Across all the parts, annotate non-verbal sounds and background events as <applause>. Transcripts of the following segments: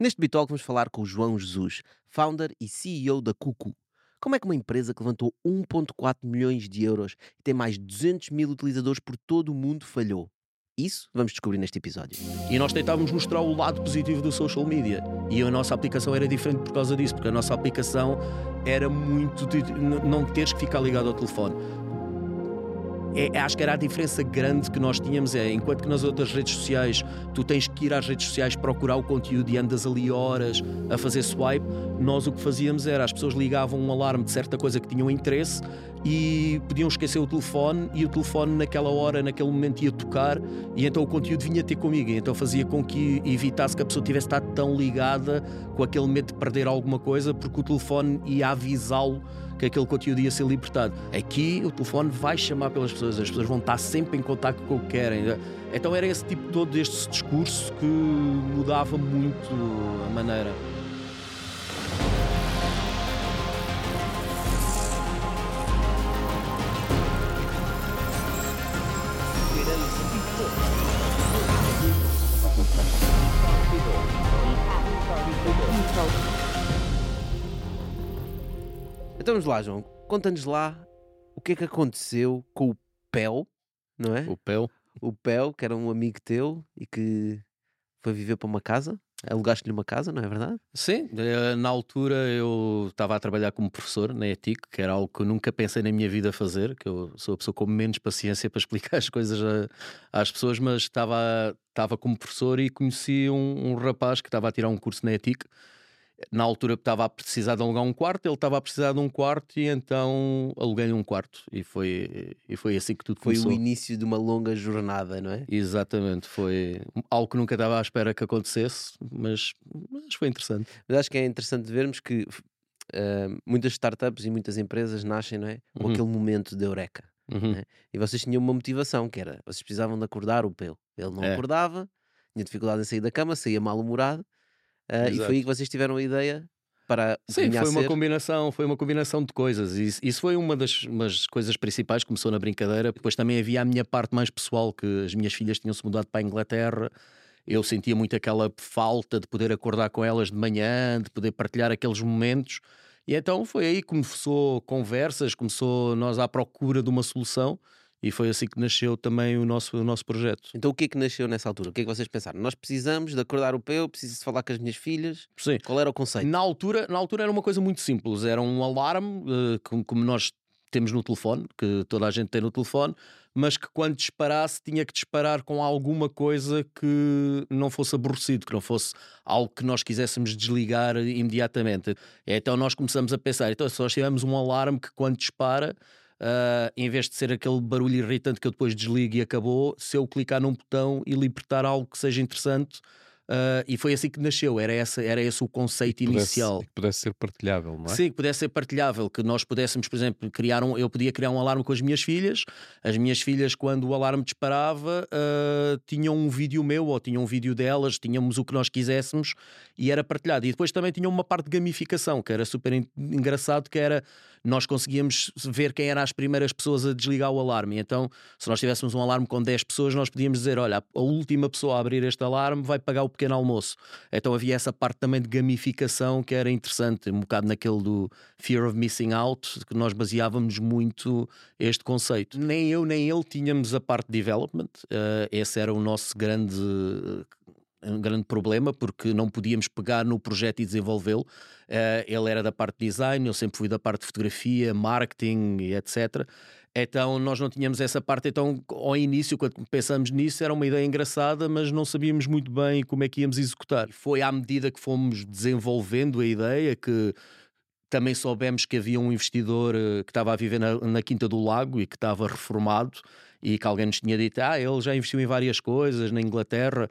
Neste Bitalk vamos falar com o João Jesus, founder e CEO da Cucu. Como é que uma empresa que levantou 1.4 milhões de euros e tem mais de 200 mil utilizadores por todo o mundo falhou? Isso vamos descobrir neste episódio. E nós tentávamos mostrar o lado positivo do social media. E a nossa aplicação era diferente por causa disso, porque a nossa aplicação era muito não teres que ficar ligado ao telefone é, acho que era a diferença grande que nós tínhamos é, enquanto que nas outras redes sociais tu tens que ir às redes sociais procurar o conteúdo e andas ali horas a fazer swipe, nós o que fazíamos era as pessoas ligavam um alarme de certa coisa que tinham interesse e podiam esquecer o telefone e o telefone naquela hora, naquele momento ia tocar e então o conteúdo vinha ter comigo, então fazia com que evitasse que a pessoa tivesse estado tão ligada com aquele medo de perder alguma coisa porque o telefone ia avisá-lo que aquele conteúdo ia ser libertado. Aqui o telefone vai chamar pelas pessoas, as pessoas vão estar sempre em contato com o que querem. Então era esse tipo todo deste discurso que mudava muito a maneira. Vamos lá, João. Conta-nos lá o que é que aconteceu com o Pel, não é? O Pel. O Pel, que era um amigo teu e que foi viver para uma casa. Alugaste-lhe uma casa, não é verdade? Sim, eh, na altura eu estava a trabalhar como professor na ETIC, que era algo que eu nunca pensei na minha vida fazer, que eu sou a pessoa com menos paciência <laughs> para explicar as coisas a, às pessoas, mas estava, estava como professor e conheci um, um rapaz que estava a tirar um curso na ETIC na altura estava a precisar de alugar um quarto, ele estava a precisar de um quarto e então aluguei-lhe um quarto e foi, e foi assim que tudo foi começou. Foi o início de uma longa jornada, não é? Exatamente, foi algo que nunca estava à espera que acontecesse, mas, mas foi interessante. Mas acho que é interessante vermos que uh, muitas startups e muitas empresas nascem, não é? Com uhum. aquele momento de eureka. Uhum. É? E vocês tinham uma motivação que era, vocês precisavam de acordar o pelo. Ele não é. acordava, tinha dificuldade em sair da cama, saía mal-humorado Uh, e foi aí que vocês tiveram a ideia para Sim, foi uma combinação, foi uma combinação de coisas. Isso, isso foi uma das, das coisas principais, começou na brincadeira. Depois também havia a minha parte mais pessoal, que as minhas filhas tinham se mudado para a Inglaterra. Eu sentia muito aquela falta de poder acordar com elas de manhã, de poder partilhar aqueles momentos. E então foi aí que começou conversas, começou nós à procura de uma solução. E foi assim que nasceu também o nosso, o nosso projeto. Então o que é que nasceu nessa altura? O que é que vocês pensaram? Nós precisamos de acordar o peu, preciso falar com as minhas filhas. Sim. Qual era o conceito? Na altura, na altura era uma coisa muito simples. Era um alarme, uh, como, como nós temos no telefone, que toda a gente tem no telefone, mas que quando disparasse tinha que disparar com alguma coisa que não fosse aborrecido, que não fosse algo que nós quiséssemos desligar imediatamente. Então nós começamos a pensar, então se nós tivermos um alarme que quando dispara Uh, em vez de ser aquele barulho irritante que eu depois desligo e acabou, se eu clicar num botão e libertar algo que seja interessante, Uh, e foi assim que nasceu, era, essa, era esse o conceito que pudesse, inicial. Que pudesse ser partilhável, não é? Sim, que pudesse ser partilhável, que nós pudéssemos, por exemplo, criar um. Eu podia criar um alarme com as minhas filhas, as minhas filhas, quando o alarme disparava, uh, tinham um vídeo meu ou tinham um vídeo delas, tínhamos o que nós quiséssemos e era partilhado. E depois também tinha uma parte de gamificação, que era super engraçado, que era nós conseguíamos ver quem eram as primeiras pessoas a desligar o alarme. Então, se nós tivéssemos um alarme com 10 pessoas, nós podíamos dizer: olha, a última pessoa a abrir este alarme vai pagar o pequeno almoço. Então havia essa parte também de gamificação que era interessante, um bocado naquele do fear of missing out, que nós baseávamos muito este conceito. Nem eu nem ele tínhamos a parte de development, uh, esse era o nosso grande um grande problema porque não podíamos pegar no projeto e desenvolvê-lo. Uh, ele era da parte de design, eu sempre fui da parte de fotografia, marketing e etc. Então nós não tínhamos essa parte. Então, ao início, quando pensamos nisso, era uma ideia engraçada, mas não sabíamos muito bem como é que íamos executar. Foi à medida que fomos desenvolvendo a ideia que também soubemos que havia um investidor eh, que estava a viver na, na, Quinta do Lago e que estava reformado e que alguém nos tinha dito: Ah, ele já investiu em várias coisas na Inglaterra.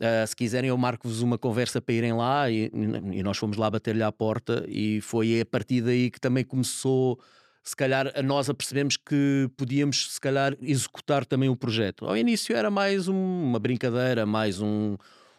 Uh, se quiserem, eu marco-vos uma conversa para irem lá. E, e nós fomos lá bater-lhe à porta, e foi a partir daí que também começou se calhar a nós apercebemos que podíamos se calhar executar também o projeto. Ao início era mais um, uma brincadeira, mais um,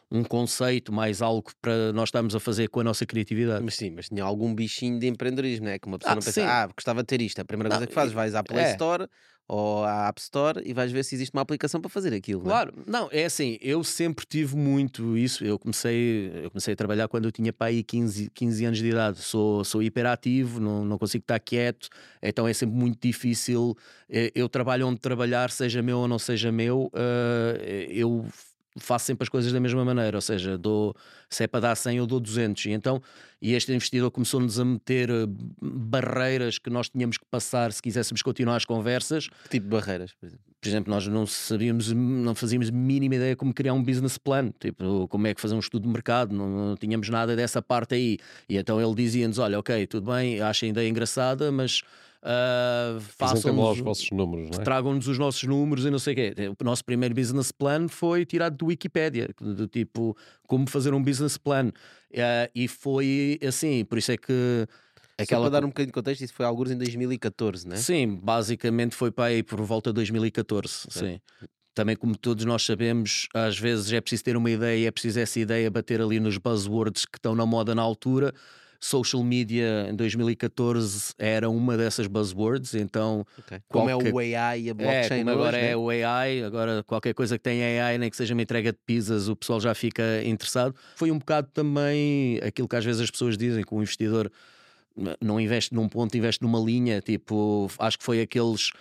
um conceito, mais algo para nós estarmos a fazer com a nossa criatividade. Mas sim, mas tinha algum bichinho de empreendedorismo, não é? Que uma pessoa ah, não pensa, sim. ah, gostava de ter isto. A primeira não, coisa que fazes, vais à Play é. Store ou à App Store e vais ver se existe uma aplicação para fazer aquilo. Claro, não, não, é assim, eu sempre tive muito isso. Eu comecei, eu comecei a trabalhar quando eu tinha pai 15, 15 anos de idade. Sou, sou hiperativo, não, não consigo estar quieto, então é sempre muito difícil. Eh, eu trabalho onde trabalhar, seja meu ou não seja meu, eh, eu faço sempre as coisas da mesma maneira, ou seja, dou, se é para dar 100 eu dou 200. E então, e este investidor começou-nos a meter eh, barreiras que nós tínhamos que passar se quiséssemos continuar as conversas. Que tipo de barreiras, por exemplo? Por exemplo, nós não sabíamos, não fazíamos mínima ideia como criar um business plan, tipo, como é que fazer um estudo de mercado, não, não tínhamos nada dessa parte aí. E então ele dizia-nos: olha, ok, tudo bem, acho a ideia engraçada, mas Uh, façam-nos os vossos números, é? tragam-nos os nossos números e não sei o quê. O nosso primeiro business plan foi tirado do Wikipedia, do tipo como fazer um business plan. Uh, e foi assim, por isso é que. Aquela... Só para dar um bocadinho de contexto, isso foi alguns em 2014, né? Sim, basicamente foi para aí por volta de 2014. Sim. Também, como todos nós sabemos, às vezes é preciso ter uma ideia, é preciso essa ideia bater ali nos buzzwords que estão na moda na altura social media em 2014 era uma dessas buzzwords, então okay. como qualquer... é o AI e a blockchain é, como agora hoje, é né? o AI, agora qualquer coisa que tenha AI, nem que seja uma entrega de pizzas, o pessoal já fica interessado. Foi um bocado também aquilo que às vezes as pessoas dizem que o investidor não investe num ponto, investe numa linha, tipo, acho que foi aqueles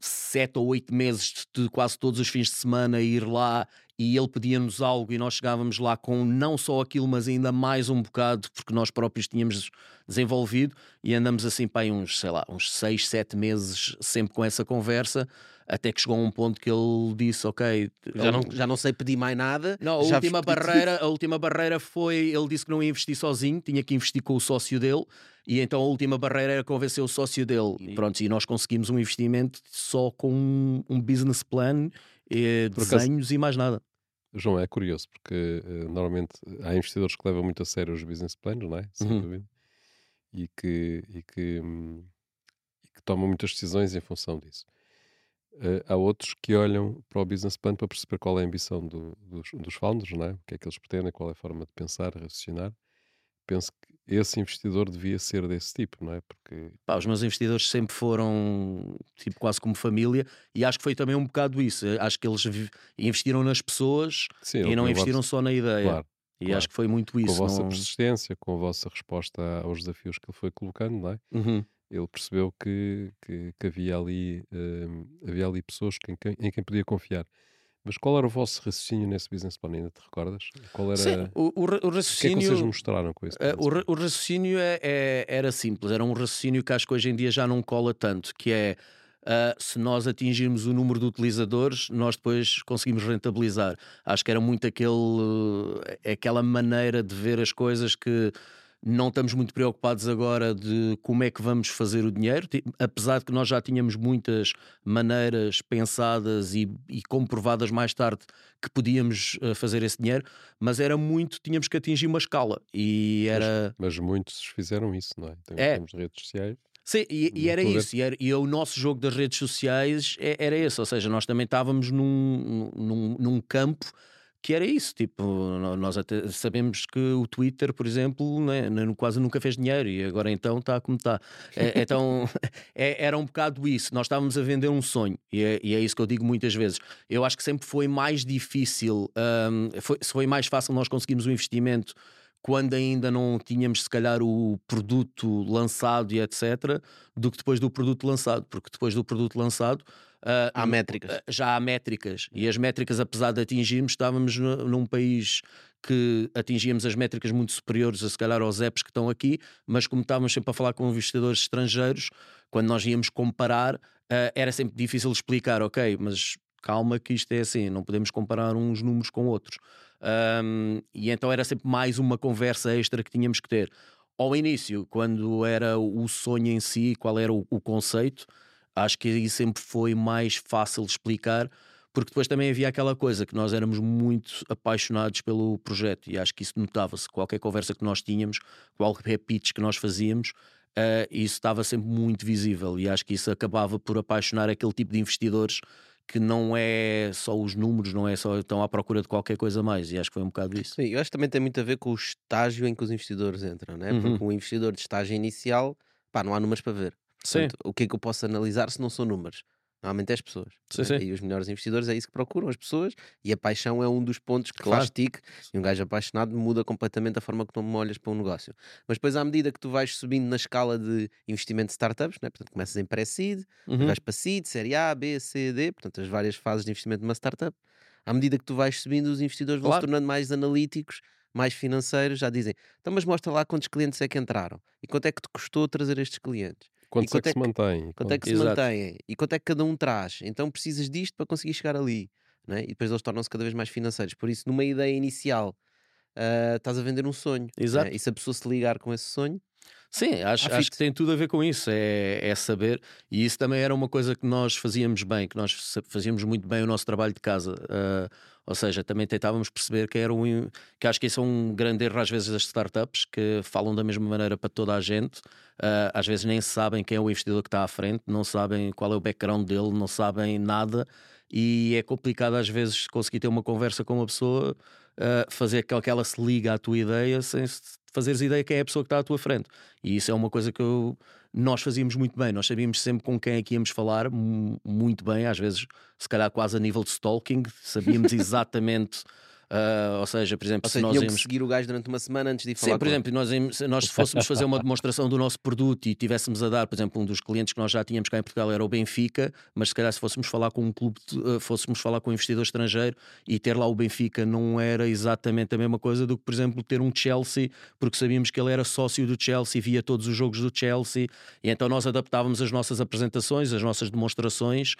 sete ou oito meses de quase todos os fins de semana ir lá e ele pedia-nos algo e nós chegávamos lá com não só aquilo, mas ainda mais um bocado, porque nós próprios tínhamos desenvolvido e andamos assim para uns, sei lá, uns seis, sete meses sempre com essa conversa até que chegou a um ponto que ele disse, ok, já não, já não sei pedir mais nada. Não, a última barreira, <laughs> a última barreira foi, ele disse que não ia investir sozinho, tinha que investir com o sócio dele, e então a última barreira era convencer o sócio dele. E pronto, e nós conseguimos um investimento só com um, um business plan, e desenhos acaso, e mais nada. João, é curioso, porque uh, normalmente há investidores que levam muito a sério os business plans, não é? Sem uhum. dúvida. E que, e, que, hum, e que tomam muitas decisões em função disso. Uh, há outros que olham para o business plan para perceber qual é a ambição do, dos, dos founders, não é? o que é que eles pretendem, qual é a forma de pensar, raciocinar. Penso que esse investidor devia ser desse tipo, não é? Porque Pá, os meus investidores sempre foram tipo quase como família e acho que foi também um bocado isso. Acho que eles investiram nas pessoas Sim, e não investiram vosso... só na ideia. Claro, e claro. acho que foi muito isso. Com a vossa não... persistência, com a vossa resposta aos desafios que ele foi colocando, não é? Uhum ele percebeu que, que, que havia, ali, uh, havia ali pessoas em quem, em quem podia confiar. Mas qual era o vosso raciocínio nesse business plan? Ainda te recordas? Qual era Sim, o, o, o raciocínio. O que é que vocês mostraram com isso? Uh, o, o, raciocínio é, é, era simples, era um raciocínio que acho que hoje em dia já não cola tanto, que é uh, se nós atingirmos o número de utilizadores, nós depois conseguimos rentabilizar. Acho que era muito aquele, uh, aquela maneira de ver as coisas que não estamos muito preocupados agora de como é que vamos fazer o dinheiro, apesar de que nós já tínhamos muitas maneiras pensadas e, e comprovadas mais tarde que podíamos uh, fazer esse dinheiro, mas era muito, tínhamos que atingir uma escala e era. Mas, mas muitos fizeram isso, não é? Tem, é. Temos redes sociais. Sim, e, e era isso, e, era, e, o nosso jogo das redes sociais é, era esse, ou seja, nós também estávamos num, num, num campo que era isso, tipo, nós até sabemos que o Twitter, por exemplo, né, quase nunca fez dinheiro e agora então está como está. É, então <laughs> é, era um bocado isso, nós estávamos a vender um sonho e é, e é, isso que eu digo muitas vezes. Eu acho que sempre foi mais difícil, um, foi, foi mais fácil nós conseguirmos um investimento quando ainda não tínhamos, se calhar, o produto lançado e etc., do que depois do produto lançado, porque depois do produto lançado Uh, há métricas. Uh, já há métricas. E as métricas, apesar de atingirmos, estávamos num país que atingíamos as métricas muito superiores, a se calhar aos apps que estão aqui, mas como estávamos sempre a falar com investidores estrangeiros, quando nós íamos comparar, uh, era sempre difícil explicar, ok, mas calma que isto é assim, não podemos comparar uns números com outros. Um, e então era sempre mais uma conversa extra que tínhamos que ter. Ao início, quando era o sonho em si, qual era o, o conceito, acho que aí sempre foi mais fácil explicar, porque depois também havia aquela coisa que nós éramos muito apaixonados pelo projeto e acho que isso notava-se. Qualquer conversa que nós tínhamos, qualquer <laughs> pitch que nós fazíamos, uh, isso estava sempre muito visível e acho que isso acabava por apaixonar aquele tipo de investidores que não é só os números, não é só estão à procura de qualquer coisa mais. E acho que foi um bocado isso. Sim, eu acho que também tem muito a ver com o estágio em que os investidores entram, né? Porque Uhum. um investidor de estágio inicial, pá, não há números para ver. Sim. Portanto, o que é que eu posso analisar se não são números? Normalmente é as pessoas. Sim, né? sim. E os melhores investidores é isso que procuram, as pessoas, e a paixão é um dos pontos que lá Claro. estique. E um gajo apaixonado muda completamente a forma que tu me olhas para um negócio. Mas depois, à medida que tu vais subindo na escala de investimento de startups, né? portanto, começas em pré-seed, Uhum. vais para seed, série A, B, C, D, portanto, as várias fases de investimento de uma startup. À medida que tu vais subindo, os investidores vão se Claro. tornando mais analíticos, mais financeiros, já dizem, então, mas mostra lá quantos clientes é que entraram e quanto é que te custou trazer estes clientes. Quantos é quanto que é se mantém? Quanto é que se mantêm e quanto é que cada um traz. Então precisas disto para conseguir chegar ali. Né? E depois eles tornam-se cada vez mais financeiros. Por isso, numa ideia inicial, ah, estás a vender um sonho. né? Exato. E se a pessoa se ligar com esse sonho, Sim, acho, acho que tem tudo a ver com isso, é, é saber, e isso também era uma coisa que nós fazíamos bem, que nós fazíamos muito bem o nosso trabalho de casa. ah, ou seja, também tentávamos perceber que era um. que acho que isso é um grande erro às vezes das startups, que falam da mesma maneira para toda a gente, ah, às vezes nem sabem quem é o investidor que está à frente, não sabem qual é o background dele, não sabem nada, e é complicado às vezes conseguir ter uma conversa com uma pessoa, ah, fazer com que ela se liga à tua ideia sem se- fazeres ideia quem é a pessoa que está à tua frente. E isso é uma coisa que eu- nós fazíamos muito bem. Nós sabíamos sempre com quem é que íamos falar, mu- muito bem, às vezes, se calhar quase a nível de stalking, sabíamos <laughs> exatamente. Ah, ou seja, por exemplo, ou se seja, nós íamos. seguir o gajo durante uma semana antes de ir falar Sim, por exemplo, nós, em- se nós fôssemos fazer uma demonstração do nosso produto e tivéssemos a dar, por exemplo, um dos clientes que nós já tínhamos cá em Portugal era o Benfica, mas se calhar se fôssemos falar com um clube, de- eh, fôssemos falar com um investidor estrangeiro e ter lá o Benfica não era exatamente a mesma coisa do que, por exemplo, ter um Chelsea, porque sabíamos que ele era sócio do Chelsea, via todos os jogos do Chelsea, e então nós adaptávamos as nossas apresentações, as nossas demonstrações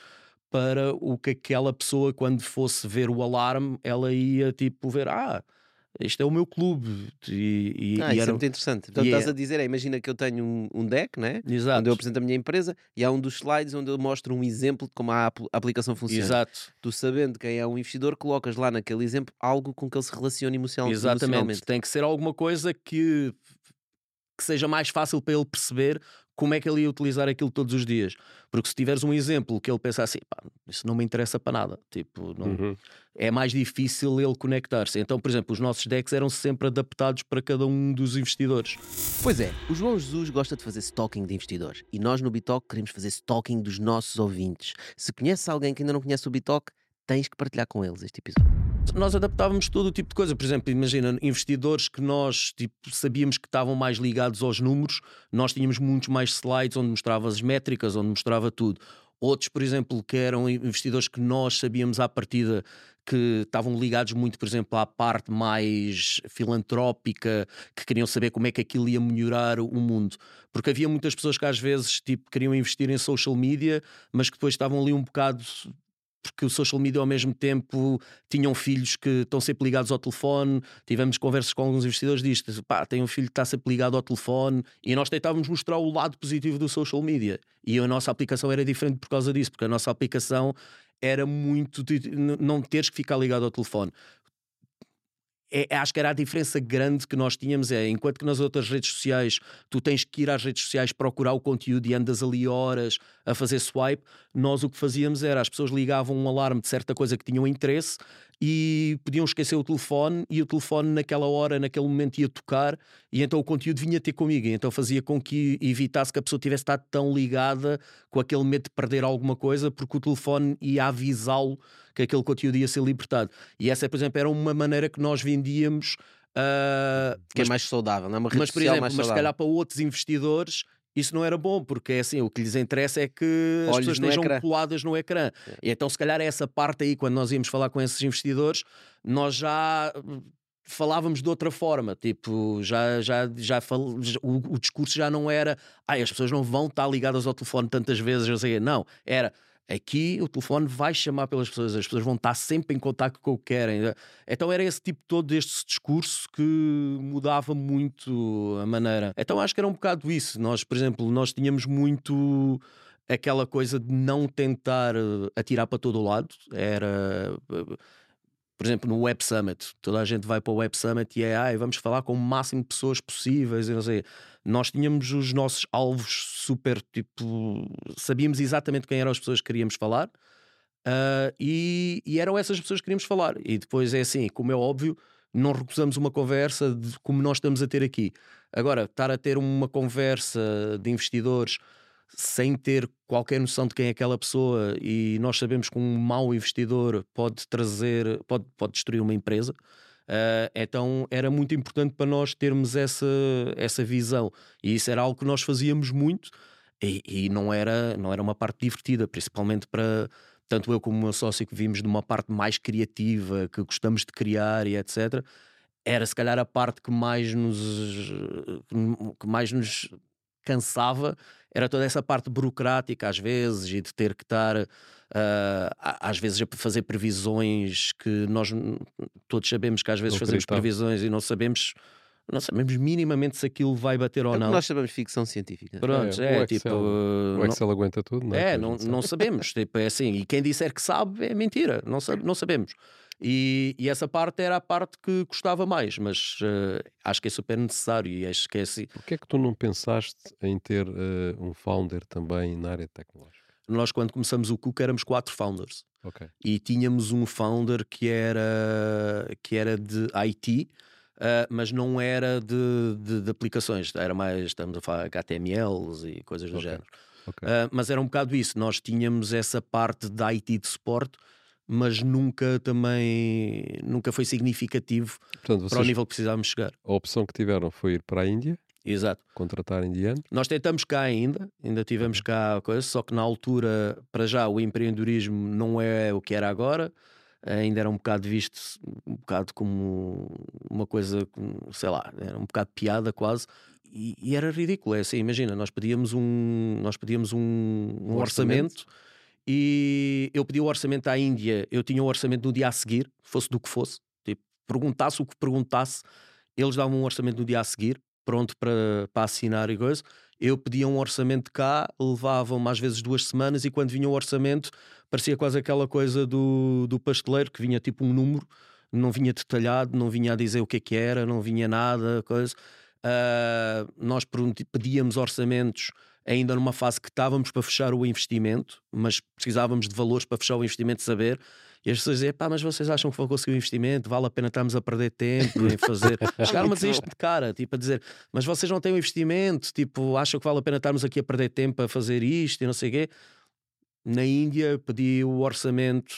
para o que aquela pessoa, quando fosse ver o alarme, ela ia tipo ver, ah, este é o meu clube. E, e- Ah, e isso era... é muito interessante. Portanto, estás é- a dizer, é, imagina que eu tenho um, um deck, né? Exato. onde eu apresento a minha empresa e há um dos slides onde eu mostro um exemplo de como a apl- a aplicação funciona. Exato, Tu sabendo quem é o investidor, colocas lá naquele exemplo algo com que ele se relacione emocional, exatamente. emocionalmente. Tem que ser alguma coisa que, que seja mais fácil para ele perceber como é que ele ia utilizar aquilo todos os dias. Porque se tiveres um exemplo que ele pensa assim, pá, isso não me interessa para nada, tipo, não, Uhum. é mais difícil ele conectar-se. Então, por exemplo, os nossos decks eram sempre adaptados para cada um dos investidores. Pois é, o João Jesus gosta de fazer stalking de investidores e nós no Bitalk queremos fazer stalking dos nossos ouvintes. Se conheces alguém que ainda não conhece o Bitalk, tens que partilhar com eles este episódio. Nós adaptávamos todo o tipo de coisa. Por exemplo, imagina, investidores que nós tipo, sabíamos que estavam mais ligados aos números, nós tínhamos muitos mais slides onde mostrava as métricas, onde mostrava tudo. Outros, por exemplo, que eram investidores que nós sabíamos à partida que estavam ligados muito, por exemplo, à parte mais filantrópica, que queriam saber como é que aquilo ia melhorar o mundo. Porque havia muitas pessoas que às vezes tipo, queriam investir em social media, mas que depois estavam ali um bocado porque o social media ao mesmo tempo tinham filhos que estão sempre ligados ao telefone. Tivemos conversas com alguns investidores disto: pá, tem um filho que está sempre ligado ao telefone, e nós tentávamos mostrar o lado positivo do social media. E a nossa aplicação era diferente por causa disso, porque a nossa aplicação era muito de não teres que ficar ligado ao telefone. É, acho que era a diferença grande que nós tínhamos é, enquanto que nas outras redes sociais tu tens que ir às redes sociais procurar o conteúdo e andas ali horas a fazer swipe, nós o que fazíamos era as pessoas ligavam um alarme de certa coisa que tinham interesse e podiam esquecer o telefone e o telefone naquela hora, naquele momento ia tocar e então o conteúdo vinha ter comigo, e então fazia com que evitasse que a pessoa tivesse estado tão ligada com aquele medo de perder alguma coisa porque o telefone ia avisá-lo que aquele conteúdo ia ser libertado. E essa, por exemplo, era uma maneira que nós vendíamos. ah, Que mas, é mais saudável, não é uma rede mas, por exemplo, mais mas se calhar para outros investidores isso não era bom, porque é assim, o que lhes interessa é que as Olhos pessoas no estejam ecrã. coladas no ecrã. E então, se calhar, essa parte aí, quando nós íamos falar com esses investidores, nós já hum, falávamos de outra forma, tipo, já, já, já fal... o, o discurso já não era ai, as pessoas não vão estar ligadas ao telefone tantas vezes, eu sei, não, era aqui o telefone vai chamar pelas pessoas, as pessoas vão estar sempre em contato com o que querem. Então era esse tipo todo deste discurso que mudava muito a maneira. Então acho que era um bocado isso. Nós, por exemplo, nós tínhamos muito aquela coisa de não tentar eh, atirar para todo o lado. Era eh, por exemplo, no Web Summit, toda a gente vai para o Web Summit e é, ai, vamos falar com o máximo de pessoas possíveis, não sei. Nós tínhamos os nossos alvos super, tipo, sabíamos exatamente quem eram as pessoas que queríamos falar, Uh, e, e, eram essas pessoas que queríamos falar. E depois é assim, como é óbvio, não recusamos uma conversa de, como nós estamos a ter aqui. Agora, estar a ter uma conversa de investidores sem ter qualquer noção de quem é aquela pessoa e nós sabemos que um mau investidor pode trazer, pode, pode destruir uma empresa. Uh, então era muito importante para nós termos essa, essa visão e isso era algo que nós fazíamos muito e, e não, era, não era uma parte divertida, principalmente para tanto eu como o meu sócio que vimos de uma parte mais criativa, que gostamos de criar e etc. Era se calhar a parte que mais nos, que mais nos cansava era toda essa parte burocrática às vezes e de ter que estar uh, às vezes a fazer previsões que nós todos sabemos que às vezes não fazemos previsões e não sabemos não sabemos minimamente se aquilo vai bater ou é não. Nós sabemos ficção científica. Pronto, é, é o tipo. Excel, o Excel não, aguenta tudo, não é? É, não, não sabemos. <laughs> tipo, é assim. E quem disser que sabe é mentira. Não, sabe, não sabemos. E, e, essa parte era a parte que gostava mais, mas uh, acho que é super necessário e acho que é assim. Porquê é que tu não pensaste em ter uh, um founder também na área tecnológica? Nós, quando começamos o Cook, éramos quatro founders. Okay. E tínhamos um founder que era, que era de IT, uh, mas não era de, de, de, aplicações, era mais, estamos a falar HTMLs e coisas do okay. género. Okay. mas era um bocado isso, nós tínhamos essa parte de IT de suporte mas nunca também nunca foi significativo Portanto, para o nível que precisávamos chegar. A opção que tiveram foi ir para a Índia. Exato. Contratar indiano. Nós tentamos cá ainda, ainda tivemos cá a coisa, só que na altura, para já, o empreendedorismo não é o que era agora. Ainda era um bocado visto, um bocado como uma coisa, sei lá, era um bocado piada quase. E, e era ridículo. É assim, imagina, nós pedíamos um, nós pedíamos um, um, orçamento, orçamento e eu pedi o orçamento à Índia, eu tinha o orçamento no dia a seguir, fosse do que fosse, tipo, perguntasse o que perguntasse, eles davam um orçamento no dia a seguir, pronto para, para assinar e coisa. Eu pedia um orçamento cá, levavam-me às vezes duas semanas, e quando vinha o orçamento, parecia quase aquela coisa do, do pasteleiro que vinha tipo um número, não vinha detalhado, não vinha a dizer o que é que era, não vinha nada, coisa. Uh, nós pedíamos orçamentos ainda numa fase que estávamos para fechar o investimento, mas precisávamos de valores para fechar o investimento, saber. E as pessoas diziam, pá, mas vocês acham que vão conseguir o investimento? Vale a pena estarmos a perder tempo em fazer. <laughs> Chegaram a dizer isto de cara, tipo, a dizer, mas vocês não têm o investimento, tipo, acham que vale a pena estarmos aqui a perder tempo a fazer isto e não sei o quê. Na Índia pedi o orçamento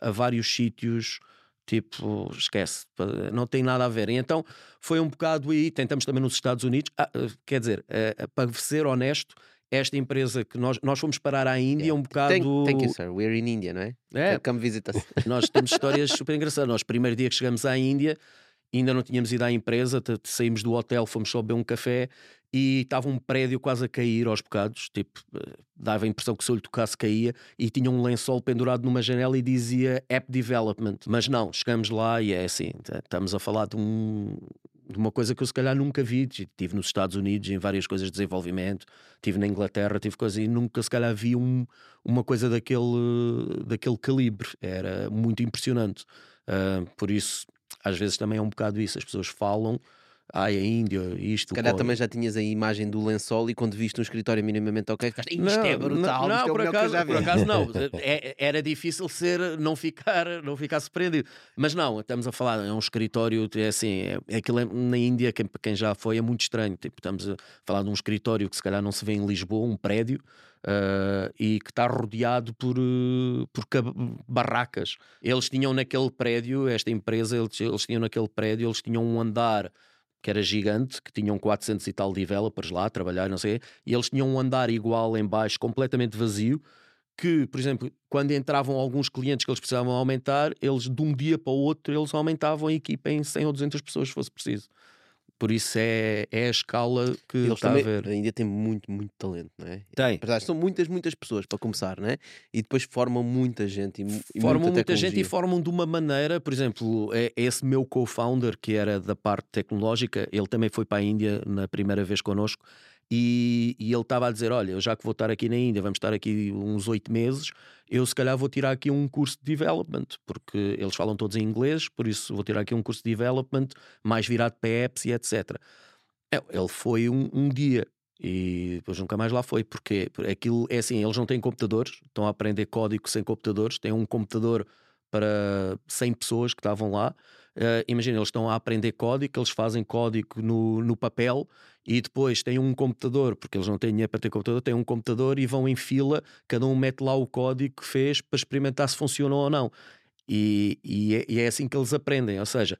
a vários sítios Tipo, esquece, não tem nada a ver. E então foi um bocado aí. Tentamos também nos Estados Unidos. Ah, eh, quer dizer, uh, para ser honesto, esta empresa que nós, nós fomos parar à Índia yeah. um bocado. Thank, thank, you, sir. We're in India, não é? É. Come visit us. Nós temos histórias super engraçadas. Nós, primeiro dia que chegamos à Índia, ainda não tínhamos ido à empresa, saímos do hotel, fomos só beber um café e estava um prédio quase a cair aos bocados, tipo, eh, dava a impressão que se eu lhe tocasse caía e tinha um lençol pendurado numa janela e dizia App Development. Mas não, chegamos lá e é assim, estamos a falar de, um, de uma coisa que eu se calhar nunca vi. Estive nos Estados Unidos em várias coisas de desenvolvimento, estive na Inglaterra, tive coisas e nunca se calhar vi um, uma coisa daquele, daquele calibre. Era muito impressionante. Uh, por isso, às vezes também é um bocado isso. As pessoas falam ai, a Índia, isto. Se calhar também já tinhas a imagem do lençol e quando viste um escritório minimamente ok, ficaste, isto é brutal, não, isto é por acaso, por acaso não. <laughs> É, era difícil ser, não ficar, não ficar surpreendido. Mas não, estamos a falar, é um escritório, é assim, é, aquilo é, na Índia, quem, quem já foi, é muito estranho. Tipo, estamos a falar de um escritório que se calhar não se vê em Lisboa, um prédio. Uh, e que está rodeado por, uh, por barracas. Eles tinham naquele prédio, esta empresa, eles, eles tinham naquele prédio, eles tinham um andar que era gigante, que tinham 400 e tal developers lá a trabalhar, não sei, e eles tinham um andar igual em baixo, completamente vazio, que, por exemplo, quando entravam alguns clientes que eles precisavam aumentar, eles de um dia para o outro, eles aumentavam a equipa em 100 ou 200 pessoas, se fosse preciso. Por isso é, é a escala que Eles está a ver. Ainda tem muito, muito talento, não é? Tem. São muitas, muitas pessoas para começar, não é? E depois formam muita gente. E, formam muita, muita gente e formam de uma maneira, por exemplo, é, esse meu co-founder, que era da parte tecnológica, ele também foi para a Índia na primeira vez connosco e, e ele estava a dizer: Olha, já que vou estar aqui na Índia, vamos estar aqui uns oito meses, eu se calhar vou tirar aqui um curso de development, porque eles falam todos em inglês, por isso vou tirar aqui um curso de development mais virado para apps e etc. É, ele foi um, um dia E depois nunca mais lá foi, porque aquilo é assim: eles não têm computadores, estão a aprender código sem computadores, têm um computador para 100 pessoas que estavam lá. Uh, Imagina, eles estão a aprender código, eles fazem código no, no papel e depois têm um computador, porque eles não têm dinheiro para ter computador, têm um computador e vão em fila, cada um mete lá o código que fez para experimentar se funcionou ou não. E, e, é, e é assim que eles aprendem, ou seja,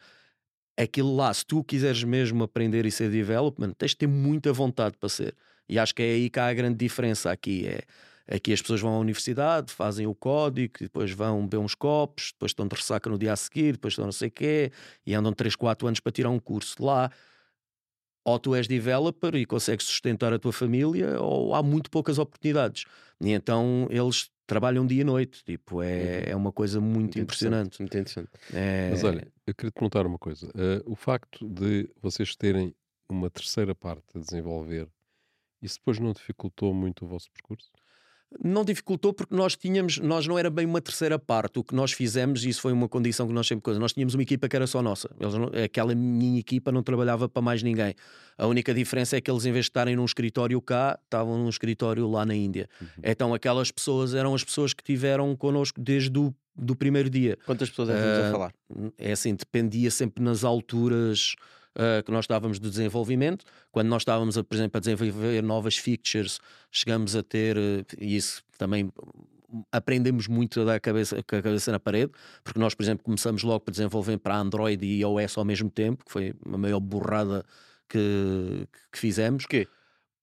aquilo lá, se tu quiseres mesmo aprender e ser development, tens de ter muita vontade para ser. E acho que é aí que há a grande diferença aqui. É, aqui as pessoas vão à universidade, fazem o código, depois vão beber uns copos, depois estão de ressaca no dia a seguir, depois estão não sei o quê, e andam 3, 4 anos para tirar um curso lá. Ou tu és developer e consegues sustentar a tua família, ou há muito poucas oportunidades. E então eles trabalham dia e noite. Tipo, é, uhum. é uma coisa muito, muito impressionante. Muito interessante. É... Mas olha, eu queria te perguntar uma coisa. Uh, o facto de vocês terem uma terceira parte a desenvolver, isso depois não dificultou muito o vosso percurso? Não dificultou porque nós tínhamos, nós não era bem uma terceira parte. O que nós fizemos, e isso foi uma condição que nós sempre coisa, nós tínhamos uma equipa que era só nossa. Eles não, aquela minha equipa não trabalhava para mais ninguém. A única diferença é que eles, em vez de estarem num escritório cá, estavam num escritório lá na Índia. Uhum. Então aquelas pessoas eram as pessoas que tiveram connosco desde o do primeiro dia. Quantas pessoas é que uh, a falar? É assim, dependia sempre nas alturas uh, que nós estávamos de desenvolvimento. Quando nós estávamos, por exemplo, a desenvolver novas features, chegamos a ter, uh, e isso também aprendemos muito a dar a cabeça, a cabeça na parede, porque nós, por exemplo, começamos logo para desenvolver para Android e iOS ao mesmo tempo, que foi a maior burrada que, que fizemos. Porquê?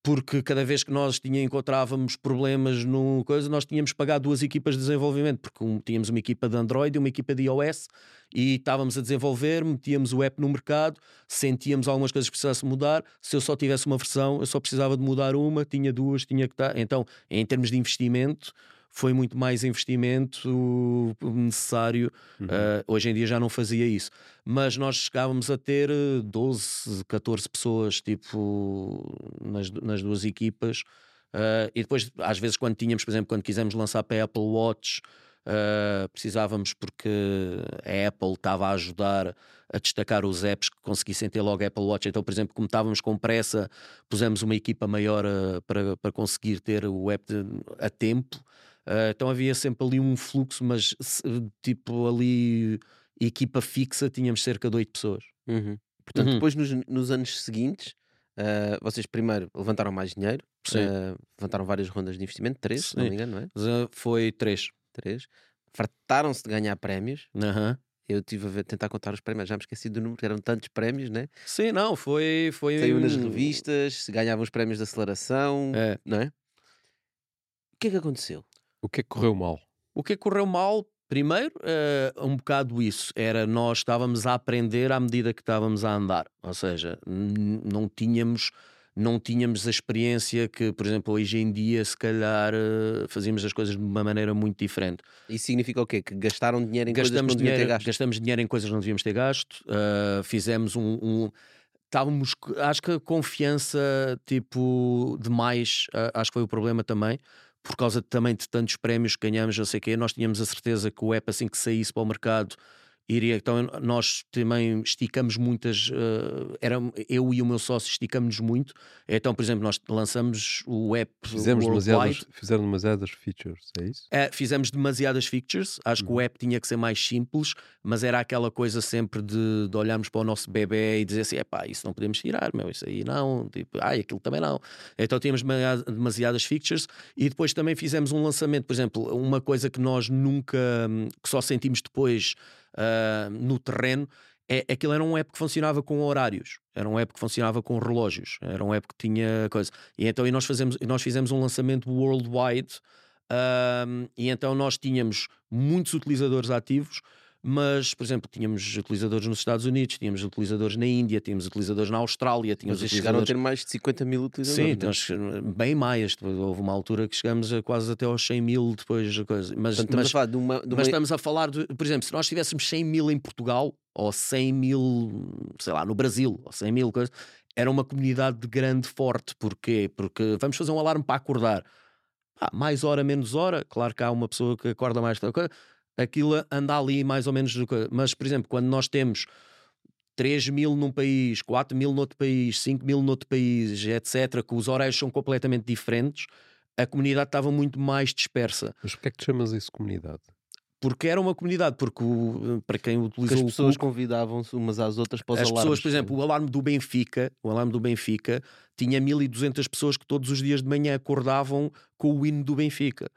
Porque cada vez que nós tinha, encontrávamos problemas no coisa, nós tínhamos pagar duas equipas de desenvolvimento, porque um, tínhamos uma equipa de Android e uma equipa de iOS e estávamos a desenvolver, metíamos o app no mercado, sentíamos algumas coisas que precisasse mudar. Se eu só tivesse uma versão, eu só precisava de mudar uma, tinha duas, tinha que estar. Então, em termos de investimento, foi muito mais investimento necessário. Uhum. Uh, hoje em dia já não fazia isso. Mas nós chegávamos a ter 12, 14 pessoas, tipo, nas, nas duas equipas. Uh, e depois, às vezes, quando tínhamos, por exemplo, quando quisemos lançar para a Apple Watch, uh, precisávamos porque a Apple estava a ajudar a destacar os apps que conseguissem ter logo a Apple Watch. Então, por exemplo, como estávamos com pressa, pusemos uma equipa maior uh, para, para conseguir ter o app de, a tempo. Uh, então havia sempre ali um fluxo, mas tipo ali equipa fixa tínhamos cerca de 8 pessoas. Uhum. Portanto, uhum. depois nos, nos, anos seguintes, uh, vocês primeiro levantaram mais dinheiro, uh, levantaram várias rondas de investimento, três, se não me engano, não é? foi três. Três. Fartaram-se de ganhar prémios. Uhum. Eu estive a ver, tentar contar os prémios, já me esqueci do número, eram tantos prémios, né? Sim, não, foi. foi Saiu nas revistas, ganhavam os prémios de aceleração, é. não é? O que é que aconteceu? O que é que correu mal? O que é que correu mal? Primeiro, uh, um bocado isso. Era nós estávamos a aprender à medida que estávamos a andar. Ou seja, não tínhamos não tínhamos a experiência que, por exemplo, hoje em dia, se calhar, uh, fazíamos as coisas de uma maneira muito diferente. Isso significa o quê? Que gastaram dinheiro em gastamos coisas que não dinheiro, ter gasto? Gastamos dinheiro em coisas que não devíamos ter gasto. Uh, fizemos um, um estávamos, acho que a confiança, tipo, demais, uh, acho que foi o problema também, por causa também de tantos prémios que ganhamos, não sei o quê, nós tínhamos a certeza que o app, assim que saísse para o mercado, iria. Então nós também esticamos muitas. Uh, era, eu e o meu sócio esticamos muito. Então, por exemplo, nós lançamos o app. Fizemos demasiadas, fizeram demasiadas features, é isso? É, fizemos demasiadas features. Acho que o uhum. app tinha que ser mais simples, mas era aquela coisa sempre de, de olharmos para o nosso bebê e dizer assim: é pá, isso não podemos tirar, meu, isso aí não. Tipo, ai, aquilo também não. Então tínhamos demasiadas features e depois também fizemos um lançamento, por exemplo, uma coisa que nós nunca, que só sentimos depois uh, no terreno, é, aquilo era um app que funcionava com horários, era um app que funcionava com relógios, era um app que tinha coisa. E então e nós, fazemos, nós fizemos um lançamento worldwide, uh, e então nós tínhamos muitos utilizadores ativos mas, por exemplo, tínhamos utilizadores nos Estados Unidos, tínhamos utilizadores na Índia, tínhamos utilizadores na Austrália. Tínhamos mas chegaram a ter mais de 50 mil utilizadores. Sim, nós, bem mais. Houve uma altura que chegamos a quase até aos 100 mil depois. Coisa. Mas, Portanto, mas, a de uma, de uma... mas estamos a falar, de, por exemplo, se nós tivéssemos 100 mil em Portugal, ou 100 mil, sei lá, no Brasil, ou 100 mil coisas, era uma comunidade de grande forte. Porquê? Porque vamos fazer um alarme para acordar. Ah, mais hora, menos hora. Claro que há uma pessoa que acorda mais aquilo anda ali mais ou menos. Mas, por exemplo, quando nós temos 3 mil num país, 4 mil noutro país, 5 mil noutro país, etc., que os horários são completamente diferentes, a comunidade estava muito mais dispersa. Mas porquê é que tu chamas isso comunidade? Porque era uma comunidade, porque o, para quem utilizou as pessoas convidavam-se umas às outras para os as alarmes. pessoas, por exemplo, o alarme do Benfica, o alarme do Benfica tinha 1200 pessoas que todos os dias de manhã acordavam com o hino do Benfica.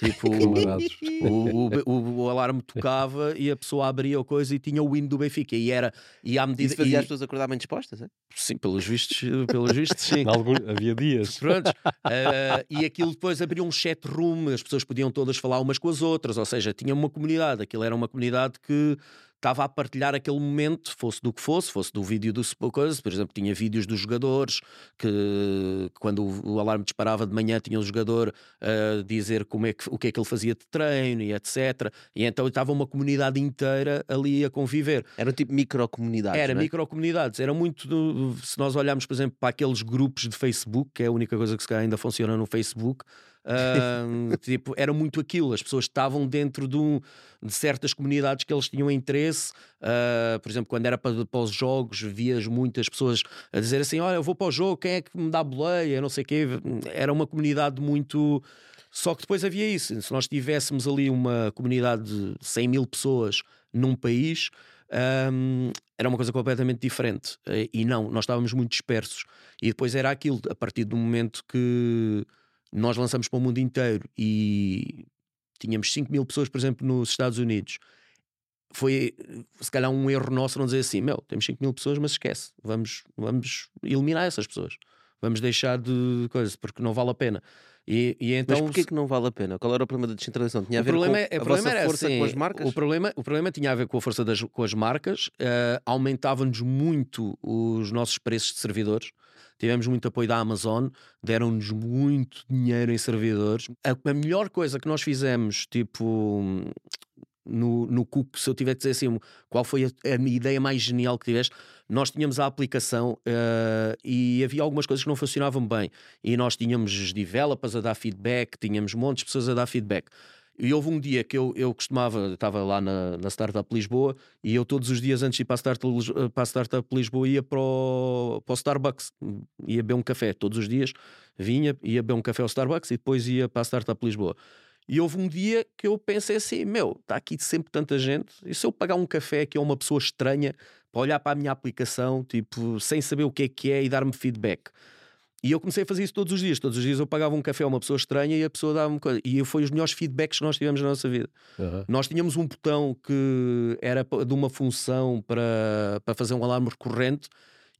Tipo, <laughs> o, o, o, alarme tocava e a pessoa abria a coisa e tinha o hino do Benfica. E era. E à medida. Isso fazia e... as pessoas acordar bem dispostas, é? Sim, pelos vistos, pelos vistos sim. <laughs> Algum, havia dias. Pronto. Uh, e aquilo depois abriu um chat room, as pessoas podiam todas falar umas com as outras, ou seja, tinha uma comunidade. Aquilo era uma comunidade que estava a partilhar aquele momento, fosse do que fosse, fosse do vídeo do coisa, por exemplo, tinha vídeos dos jogadores que quando o, o alarme disparava de manhã tinha o jogador a dizer como é que, o que é que ele fazia de treino e etc. E então estava uma comunidade inteira ali a conviver. Era tipo microcomunidades. Era é? microcomunidades. Era muito. Se nós olharmos, por exemplo, para aqueles grupos de Facebook, que é a única coisa que se calhar ainda funciona no Facebook, Tipo, era muito aquilo, as pessoas estavam dentro de, um, de certas comunidades que eles tinham interesse. Uh, por exemplo, quando era para, para, os jogos, vias muitas pessoas a dizer assim: Olha, eu vou para o jogo, quem é que me dá boleia? Não sei o quê. Era uma comunidade muito. Só que depois havia isso. Se nós tivéssemos ali uma comunidade de 100 mil pessoas num país, um, era uma coisa completamente diferente. E não, nós estávamos muito dispersos. E depois era aquilo, a partir do momento que nós lançamos para o mundo inteiro e tínhamos 5 mil pessoas, por exemplo, nos Estados Unidos. Foi se calhar um erro nosso não dizer assim: meu, temos 5 mil pessoas, mas esquece, vamos, vamos eliminar essas pessoas, vamos deixar de coisas, porque não vale a pena. E, e então, mas porquê que não vale a pena? Qual era o problema da descentralização? Tinha a ver problema, com é, a problema vossa força assim, com as marcas? O problema, o problema tinha a ver com a força das, com as marcas, uh, aumentava-nos muito os nossos preços de servidores tivemos muito apoio da Amazon, deram-nos muito dinheiro em servidores. A, a, melhor coisa que nós fizemos, tipo, no, no Cook, se eu tiver de dizer assim, qual foi a, a ideia mais genial que tiveste, nós tínhamos a aplicação uh, e havia algumas coisas que não funcionavam bem. E nós tínhamos os developers a dar feedback, tínhamos montes de pessoas a dar feedback. E houve um dia que eu, eu costumava, estava lá na, na Startup Lisboa, e eu todos os dias antes de ir para a Startup, para a startup Lisboa ia para o, para o Starbucks, ia beber um café todos os dias, vinha, ia beber um café ao Starbucks e depois ia para a Startup Lisboa. E houve um dia que eu pensei assim: meu, está aqui sempre tanta gente, e se eu pagar um café que é uma pessoa estranha para olhar para a minha aplicação, tipo, sem saber o que é que é e dar-me feedback? E eu comecei a fazer isso todos os dias. Todos os dias eu pagava um café a uma pessoa estranha e a pessoa dava-me coisa. E foi os melhores feedbacks que nós tivemos na nossa vida. Uhum. Nós tínhamos um botão que era de uma função para, para fazer um alarme recorrente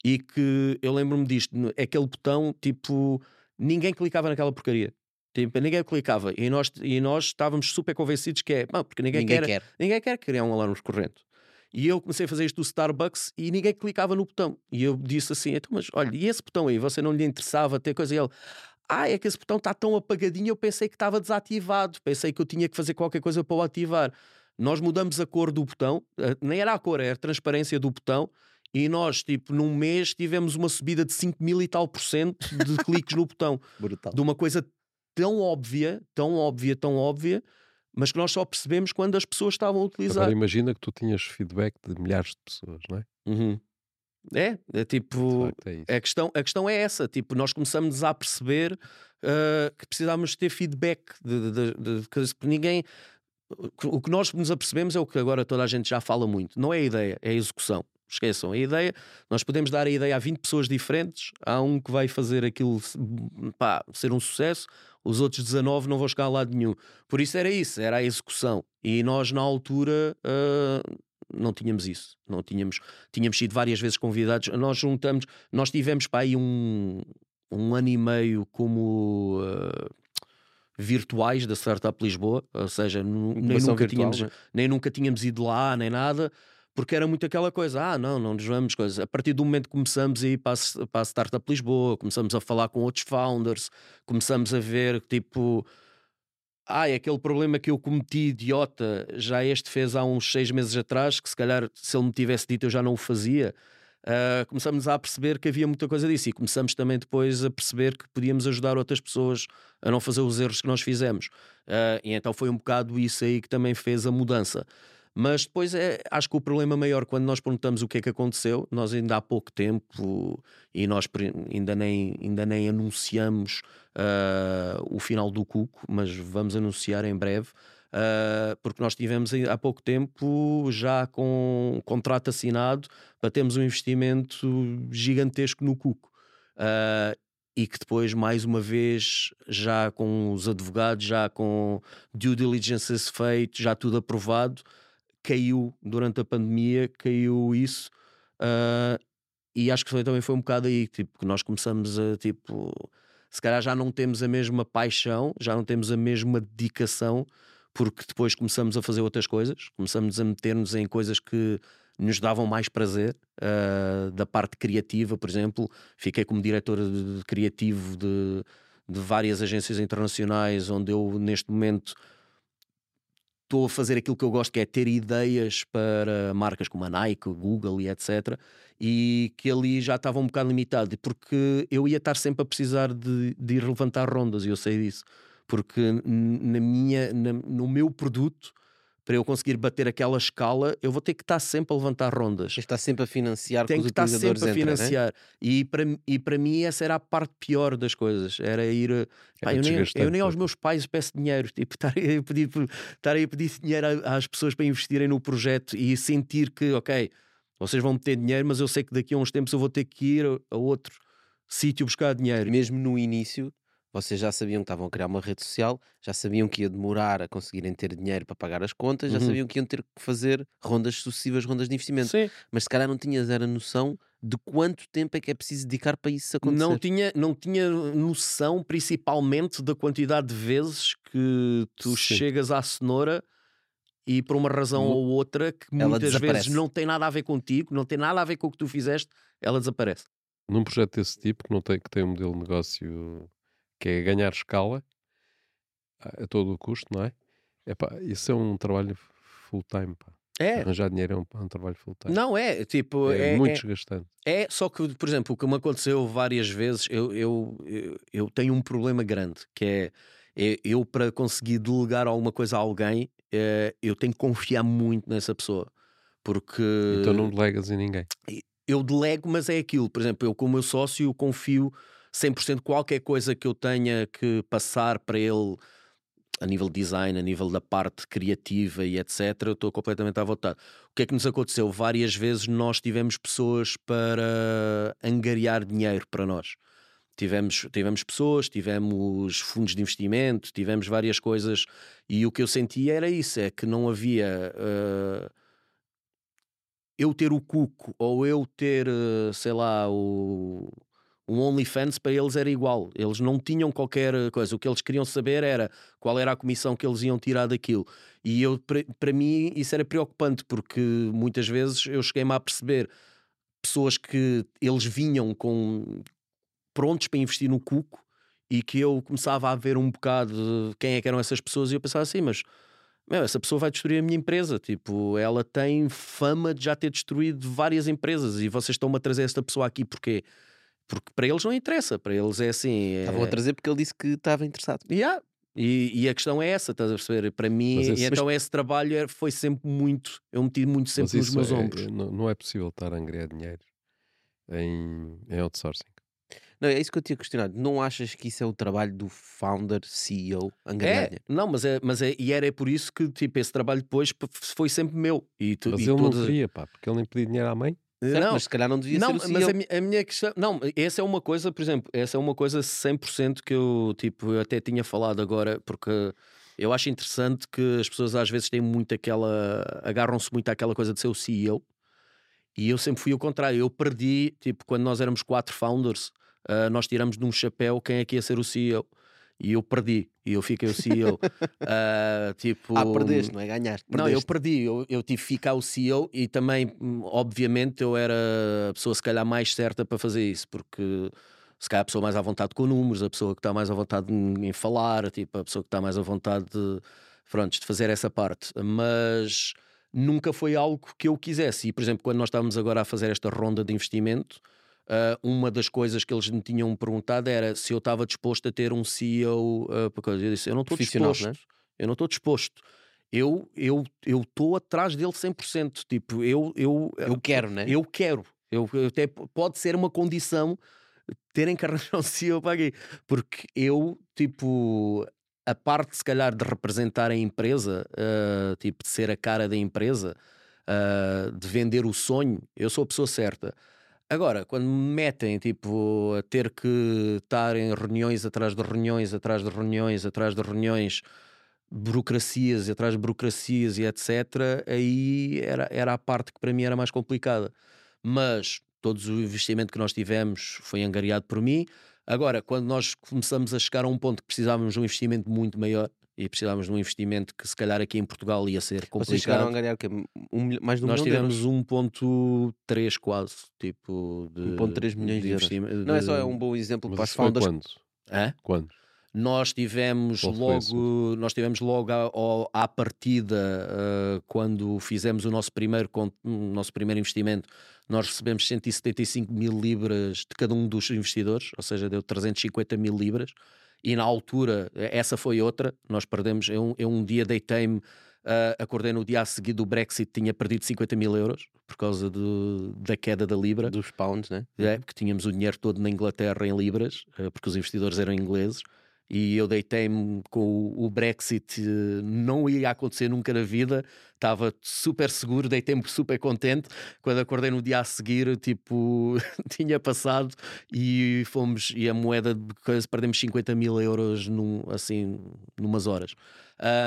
e que eu lembro-me disto. Aquele botão, tipo, ninguém clicava naquela porcaria. Tipo, ninguém clicava. E nós, e nós estávamos super convencidos que é, não, porque ninguém, ninguém quer, quer. Ninguém quer criar um alarme recorrente. E eu comecei a fazer isto do Starbucks e ninguém clicava no botão. E eu disse assim: então, mas olha, e esse botão aí? Você não lhe interessava ter coisa? E ele. Ah, é que esse botão está tão apagadinho, eu pensei que estava desativado, pensei que eu tinha que fazer qualquer coisa para o ativar. Nós mudamos a cor do botão, eh, nem era a cor, era a transparência do botão, e nós, tipo, num mês tivemos uma subida de 5 mil e tal por cento de cliques no botão. <laughs> Brutal. De uma coisa tão óbvia, tão óbvia, tão óbvia, mas que nós só percebemos quando as pessoas estavam a utilizar. Agora imagina que tu tinhas feedback de milhares de pessoas, não é? Uhum. É, é tipo, é a, questão, a questão é essa, tipo, nós começamos a perceber uh, que precisávamos ter feedback de, de, de, de, ninguém, o que nós nos apercebemos é o que agora toda a gente já fala muito, não é a ideia, é a execução. Esqueçam a ideia, nós podemos dar a ideia a 20 pessoas diferentes, há um que vai fazer aquilo pá, ser um sucesso, os outros 19 não vão chegar a lado nenhum. Por isso era isso, era a execução. E nós, na altura, uh, não tínhamos isso. Não tínhamos, tínhamos sido várias vezes convidados. Nós juntamos, nós tivemos para aí um, um ano e meio como. Uh, virtuais da Startup Lisboa, ou seja, nem nunca, virtual, tínhamos, né? nem nunca tínhamos ido lá, nem nada, porque era muito aquela coisa, ah, não, não nos vamos coisas. A partir do momento que começamos a ir para a, para a Startup Lisboa, começamos a falar com outros founders, começamos a ver tipo, ah, é aquele problema que eu cometi idiota, já este fez há uns seis meses atrás, que se calhar se ele me tivesse dito eu já não o fazia. Uh, começamos a perceber que havia muita coisa disso e começamos também depois a perceber que podíamos ajudar outras pessoas a não fazer os erros que nós fizemos. Uh, e então foi um bocado isso aí que também fez a mudança. Mas depois é, acho que o problema maior quando nós perguntamos o que é que aconteceu, nós ainda há pouco tempo e nós ainda nem, ainda nem anunciamos uh, o final do Cuco, mas vamos anunciar em breve. Uh, porque nós tivemos há pouco tempo já com um contrato assinado para termos um investimento gigantesco no Cuco. Uh, e que depois, mais uma vez, já com os advogados, já com due diligence feito, já tudo aprovado, caiu durante a pandemia, caiu isso. Uh, e acho que foi, também foi um bocado aí tipo, que nós começamos a tipo, se calhar já não temos a mesma paixão, já não temos a mesma dedicação, porque depois começamos a fazer outras coisas, começamos a meter-nos em coisas que nos davam mais prazer, uh, da parte criativa, por exemplo. Fiquei como diretor de, de criativo de, de várias agências internacionais, onde eu, neste momento, estou a fazer aquilo que eu gosto, que é ter ideias para marcas como a Nike, Google e etc. E que ali já estava um bocado limitado, porque eu ia estar sempre a precisar de, de ir levantar rondas, e eu sei disso. Porque na minha, na, no meu produto para eu conseguir bater aquela escala, eu vou ter que estar sempre a levantar rondas. Está sempre a financiar Tem que estar sempre a financiar. Entra, e, para, e para mim essa era a parte pior das coisas. Era ir. Eh, pá, eu, nem, eu, nem, aos meus pais peço dinheiro. <laughs> Tipo, estar a pedir, estar a pedir dinheiro às pessoas para investirem no projeto e sentir que, ok, vocês vão meter dinheiro, mas eu sei que daqui a uns tempos eu vou ter que ir a outro sítio buscar dinheiro. Mesmo no início, vocês já sabiam que estavam a criar uma rede social, já sabiam que ia demorar a conseguirem ter dinheiro para pagar as contas, já uhum. sabiam que iam ter que fazer rondas sucessivas, rondas de investimento. Sim. Mas se calhar não tinhas era noção de quanto tempo é que é preciso dedicar para isso acontecer. Não tinha, não tinha noção, principalmente, da quantidade de vezes que tu Sim. chegas à cenoura e por uma razão ou outra que ela muitas desaparece. vezes não tem nada a ver contigo, não tem nada a ver com o que tu fizeste, ela desaparece. Num projeto desse tipo que não tem que tem um modelo de negócio que é ganhar escala a todo o custo, não é? Epá, isso é um trabalho full time, pá. É. Arranjar dinheiro é um, é um trabalho full time. Não, é, tipo... É, é muito é, desgastante. É, só que, por exemplo, o que me aconteceu várias vezes, eu, eu, eu, eu tenho um problema grande, que é, é, eu para conseguir delegar alguma coisa a alguém, é, eu tenho que confiar muito nessa pessoa. Porque... Então não delegas em ninguém. Eu delego, mas é aquilo. Por exemplo, eu como meu sócio confio 100% qualquer coisa que eu tenha que passar para ele a nível de design, a nível da parte criativa e etc., eu estou completamente à vontade. O que é que nos aconteceu? Várias vezes nós tivemos pessoas para angariar dinheiro para nós. Tivemos, tivemos pessoas, tivemos fundos de investimento, tivemos várias coisas, e o que eu sentia era isso: é que não havia. Uh, eu ter o cuco ou eu ter, uh, sei lá, o um OnlyFans para eles era igual. Eles não tinham qualquer coisa. O que eles queriam saber era qual era a comissão que eles iam tirar daquilo. E eu, para mim, isso era preocupante, porque muitas vezes eu cheguei-me a perceber pessoas que eles vinham com prontos para investir no cuco e que eu começava a ver um bocado de quem é que eram essas pessoas e eu pensava assim, mas meu, essa pessoa vai destruir a minha empresa. Tipo, ela tem fama de já ter destruído várias empresas e vocês estão-me a trazer esta pessoa aqui porque porque para eles não interessa, para eles é assim. Estavam é... a trazer porque ele disse que estava interessado. Yeah. E, e, a questão é essa, estás a perceber? Para mim, esse, então mas... esse trabalho foi sempre muito, eu meti muito sempre nos meus é, ombros. Não, não, é possível estar a angriar dinheiro em, em outsourcing. Não, é isso que eu tinha questionado. Não achas que isso é o trabalho do founder, CEO, angariar é, Não, mas é, mas é, e era por isso que tipo, esse trabalho depois foi sempre meu. E tu, mas e ele todas... não queria, pá, porque ele nem pedia dinheiro à mãe. Certo, não, mas se calhar não devia não, ser o mas a, minha, a minha questão, não, essa é uma coisa, por exemplo, essa é uma coisa 100% que eu, tipo, eu até tinha falado agora, porque eu acho interessante que as pessoas às vezes têm muito aquela, agarram-se muito àquela coisa de ser o CEO, e eu sempre fui o contrário, eu perdi, tipo, quando nós éramos quatro founders, uh, nós tiramos de um chapéu quem é que ia ser o CEO e eu perdi. E eu fiquei o CEO. uh, <laughs> ah, tipo, ah, perdeste, não é? Ganhaste. Perdeste. Não, eu perdi. Eu, eu tive que ficar o CEO e também, obviamente, eu era a pessoa se calhar mais certa para fazer isso, porque se calhar a pessoa mais à vontade com números, a pessoa que está mais à vontade em, em falar, tipo, a pessoa que está mais à vontade de, pronto, de fazer essa parte. Mas nunca foi algo que eu quisesse. E, por exemplo, quando nós estávamos agora a fazer esta ronda de investimento, Uh, uma das coisas que eles me tinham perguntado era se eu estava disposto a ter um CEO uh, ah, coisa. Eu disse: Eu não estou disposto. Né? Eu não estou disposto. eu eu eu estou atrás dele 100%. Tipo, eu eu eu quero, né? Eu quero. Eu, eu até pode ser uma condição ter encarnação CEO para aqui, porque eu tipo a parte se calhar de representar a empresa, uh, tipo de ser a cara da empresa, uh, de vender o sonho, eu sou a pessoa certa. Agora, quando me metem tipo, a ter que estar em reuniões atrás de reuniões, atrás de reuniões, atrás de reuniões, burocracias e atrás de burocracias e etc., aí era, era a parte que para mim era mais complicada. Mas todo o investimento que nós tivemos foi angariado por mim. Agora, quando nós começamos a chegar a um ponto que precisávamos de um investimento muito maior, e precisávamos de um investimento que se calhar aqui em Portugal ia ser complicado. Vocês chegaram a angariar um, mais de um Nós tivemos 1.3 quase, tipo de 1.3 milhões de, de investimento. Não é só é um bom exemplo para as founders. Quando? É? Quando? Nós tivemos logo, nós tivemos logo à, à partida, uh, quando fizemos o nosso primeiro, o nosso primeiro investimento, nós recebemos 175 mil libras de cada um dos investidores, ou seja, deu 350 mil libras e na altura, essa foi outra, nós perdemos, eu, um, eu um dia deitei-me, uh, acordei no dia a seguir do Brexit, tinha perdido 50 mil euros por causa do, da queda da Libra. Dos pounds, né? É, porque tínhamos o dinheiro todo na Inglaterra em Libras, uh, porque os investidores eram ingleses e eu deitei-me com o Brexit, não ia acontecer nunca na vida, estava super seguro, deitei-me super contente. Quando acordei no dia a seguir, tipo, <laughs> tinha passado e fomos, e a moeda de coisa, perdemos 50 mil euros num, assim, numas horas.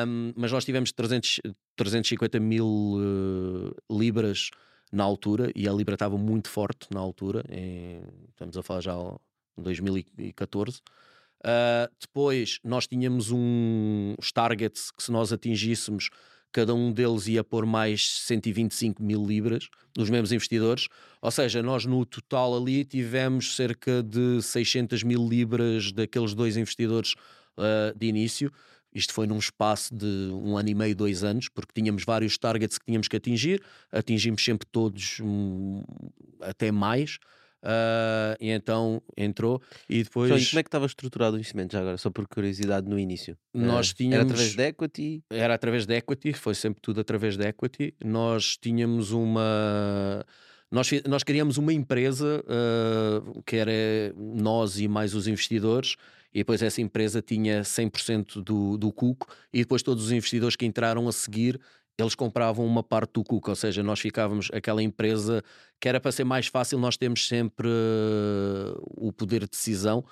Um, mas nós tivemos 300, 350 mil uh, libras na altura e a libra estava muito forte na altura, em, estamos a falar já em 2014. Uh, depois nós tínhamos um, os targets que se nós atingíssemos, cada um deles ia pôr mais 125 mil libras nos mesmos investidores. Ou seja, nós no total ali tivemos cerca de 600 mil libras daqueles dois investidores uh, de início. Isto foi num espaço de um ano e meio, dois anos, porque tínhamos vários targets que tínhamos que atingir, atingimos sempre todos, um, até mais. Uh, e então entrou e depois. Então, e como é que estava estruturado o investimento já agora? Só por curiosidade no início. Nós tínhamos... Era através de equity? Era através de equity, foi sempre tudo através de equity. Nós tínhamos uma. Nós, nós criamos uma empresa uh, que era nós e mais os investidores, e depois essa empresa tinha 100% do, do cuco, e depois todos os investidores que entraram a seguir eles compravam uma parte do Cuca, ou seja, nós ficávamos aquela empresa que era para ser mais fácil, nós temos sempre uh, o poder de decisão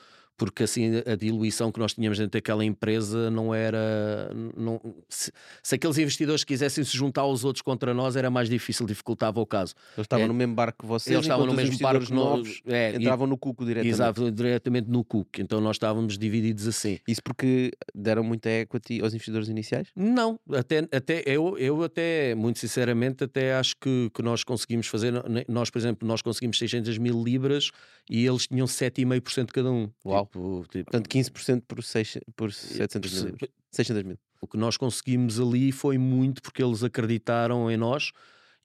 porque assim a diluição que nós tínhamos dentro daquela empresa não era. Não, se, se, aqueles investidores quisessem se juntar aos outros contra nós, era mais difícil, dificultava o caso. Eles estavam é, no mesmo barco que vocês, eles estavam no mesmo barco novos, é, entravam e, no cuco diretamente. Exato, diretamente no cuco, então nós estávamos divididos assim. Isso porque deram muita equity aos investidores iniciais? Não, até, até eu, eu até, muito sinceramente, até acho que, que nós conseguimos fazer, nós, por exemplo, nós conseguimos 600 mil libras e eles tinham 7,5% cada um. Uau! Tipo, tipo, Portanto, 15% por, 6, por 700 mil. 600 mil. O que nós conseguimos ali foi muito porque eles acreditaram em nós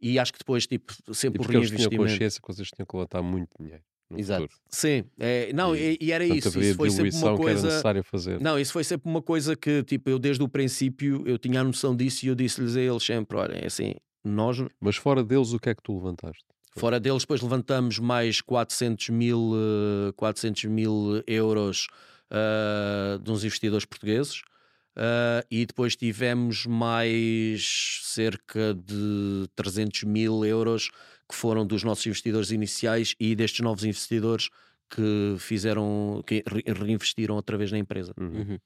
e acho que depois, tipo, sempre e porque o reinvestimento. Eles tinham consciência que vocês tinham que levantar muito dinheiro. Exato. Futuro. Sim, é, não, e, e era isso. Isso foi sempre uma coisa. fazer. Não, isso foi sempre uma coisa que, tipo, eu desde o princípio eu tinha a noção disso e eu disse-lhes a eles sempre: olha, é assim, nós. Mas fora deles, o que é que tu levantaste? Fora deles, depois levantamos mais 400 mil, 400 eh, mil euros uh, de uns investidores portugueses. Uh, e depois tivemos mais cerca de 300 mil euros que foram dos nossos investidores iniciais e destes novos investidores que fizeram, que reinvestiram outra vez na empresa. Uhum. uhum.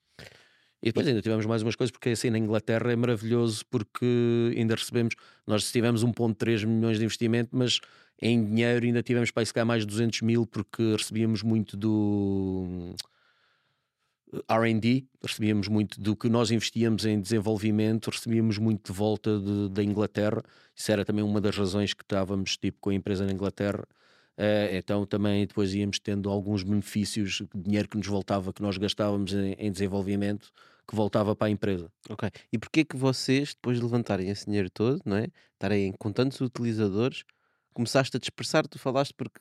E depois ainda tivemos mais umas coisas, porque assim na Inglaterra é maravilhoso porque ainda recebemos, nós tivemos 1.3 milhões de investimento, mas em dinheiro ainda tivemos para ficar mais de 200 mil porque recebíamos muito do R&D, recebíamos muito do que nós investíamos em desenvolvimento, recebíamos muito de volta de, da Inglaterra, isso era também uma das razões que estávamos tipo com a empresa na Inglaterra, Uh, então também depois íamos tendo alguns benefícios, dinheiro que nos voltava, que nós gastávamos em, em, desenvolvimento, que voltava para a empresa. Ok. E porquê que vocês, depois de levantarem esse dinheiro todo, não é? Estarem com tantos utilizadores, começaste a dispersar, tu falaste porque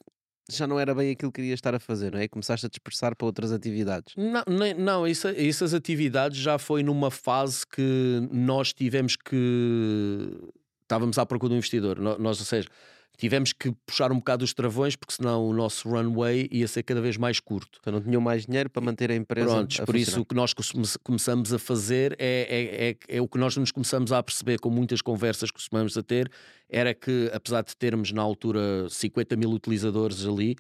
já não era bem aquilo que querias estar a fazer, não é? Começaste a dispersar para outras atividades. Não, nem, não isso, essas atividades já foi numa fase que nós tivemos que. Estávamos à procura do investidor. Nós, ou seja, tivemos que puxar um bocado os travões porque senão o nosso runway ia ser cada vez mais curto. Então não tinham mais dinheiro para manter a empresa. Prontos, a por funcionar. isso o que nós começamos a fazer é, é, é, é, o que nós nos começamos a perceber com muitas conversas que costumamos a ter, era que apesar de termos na altura 50 mil utilizadores ali,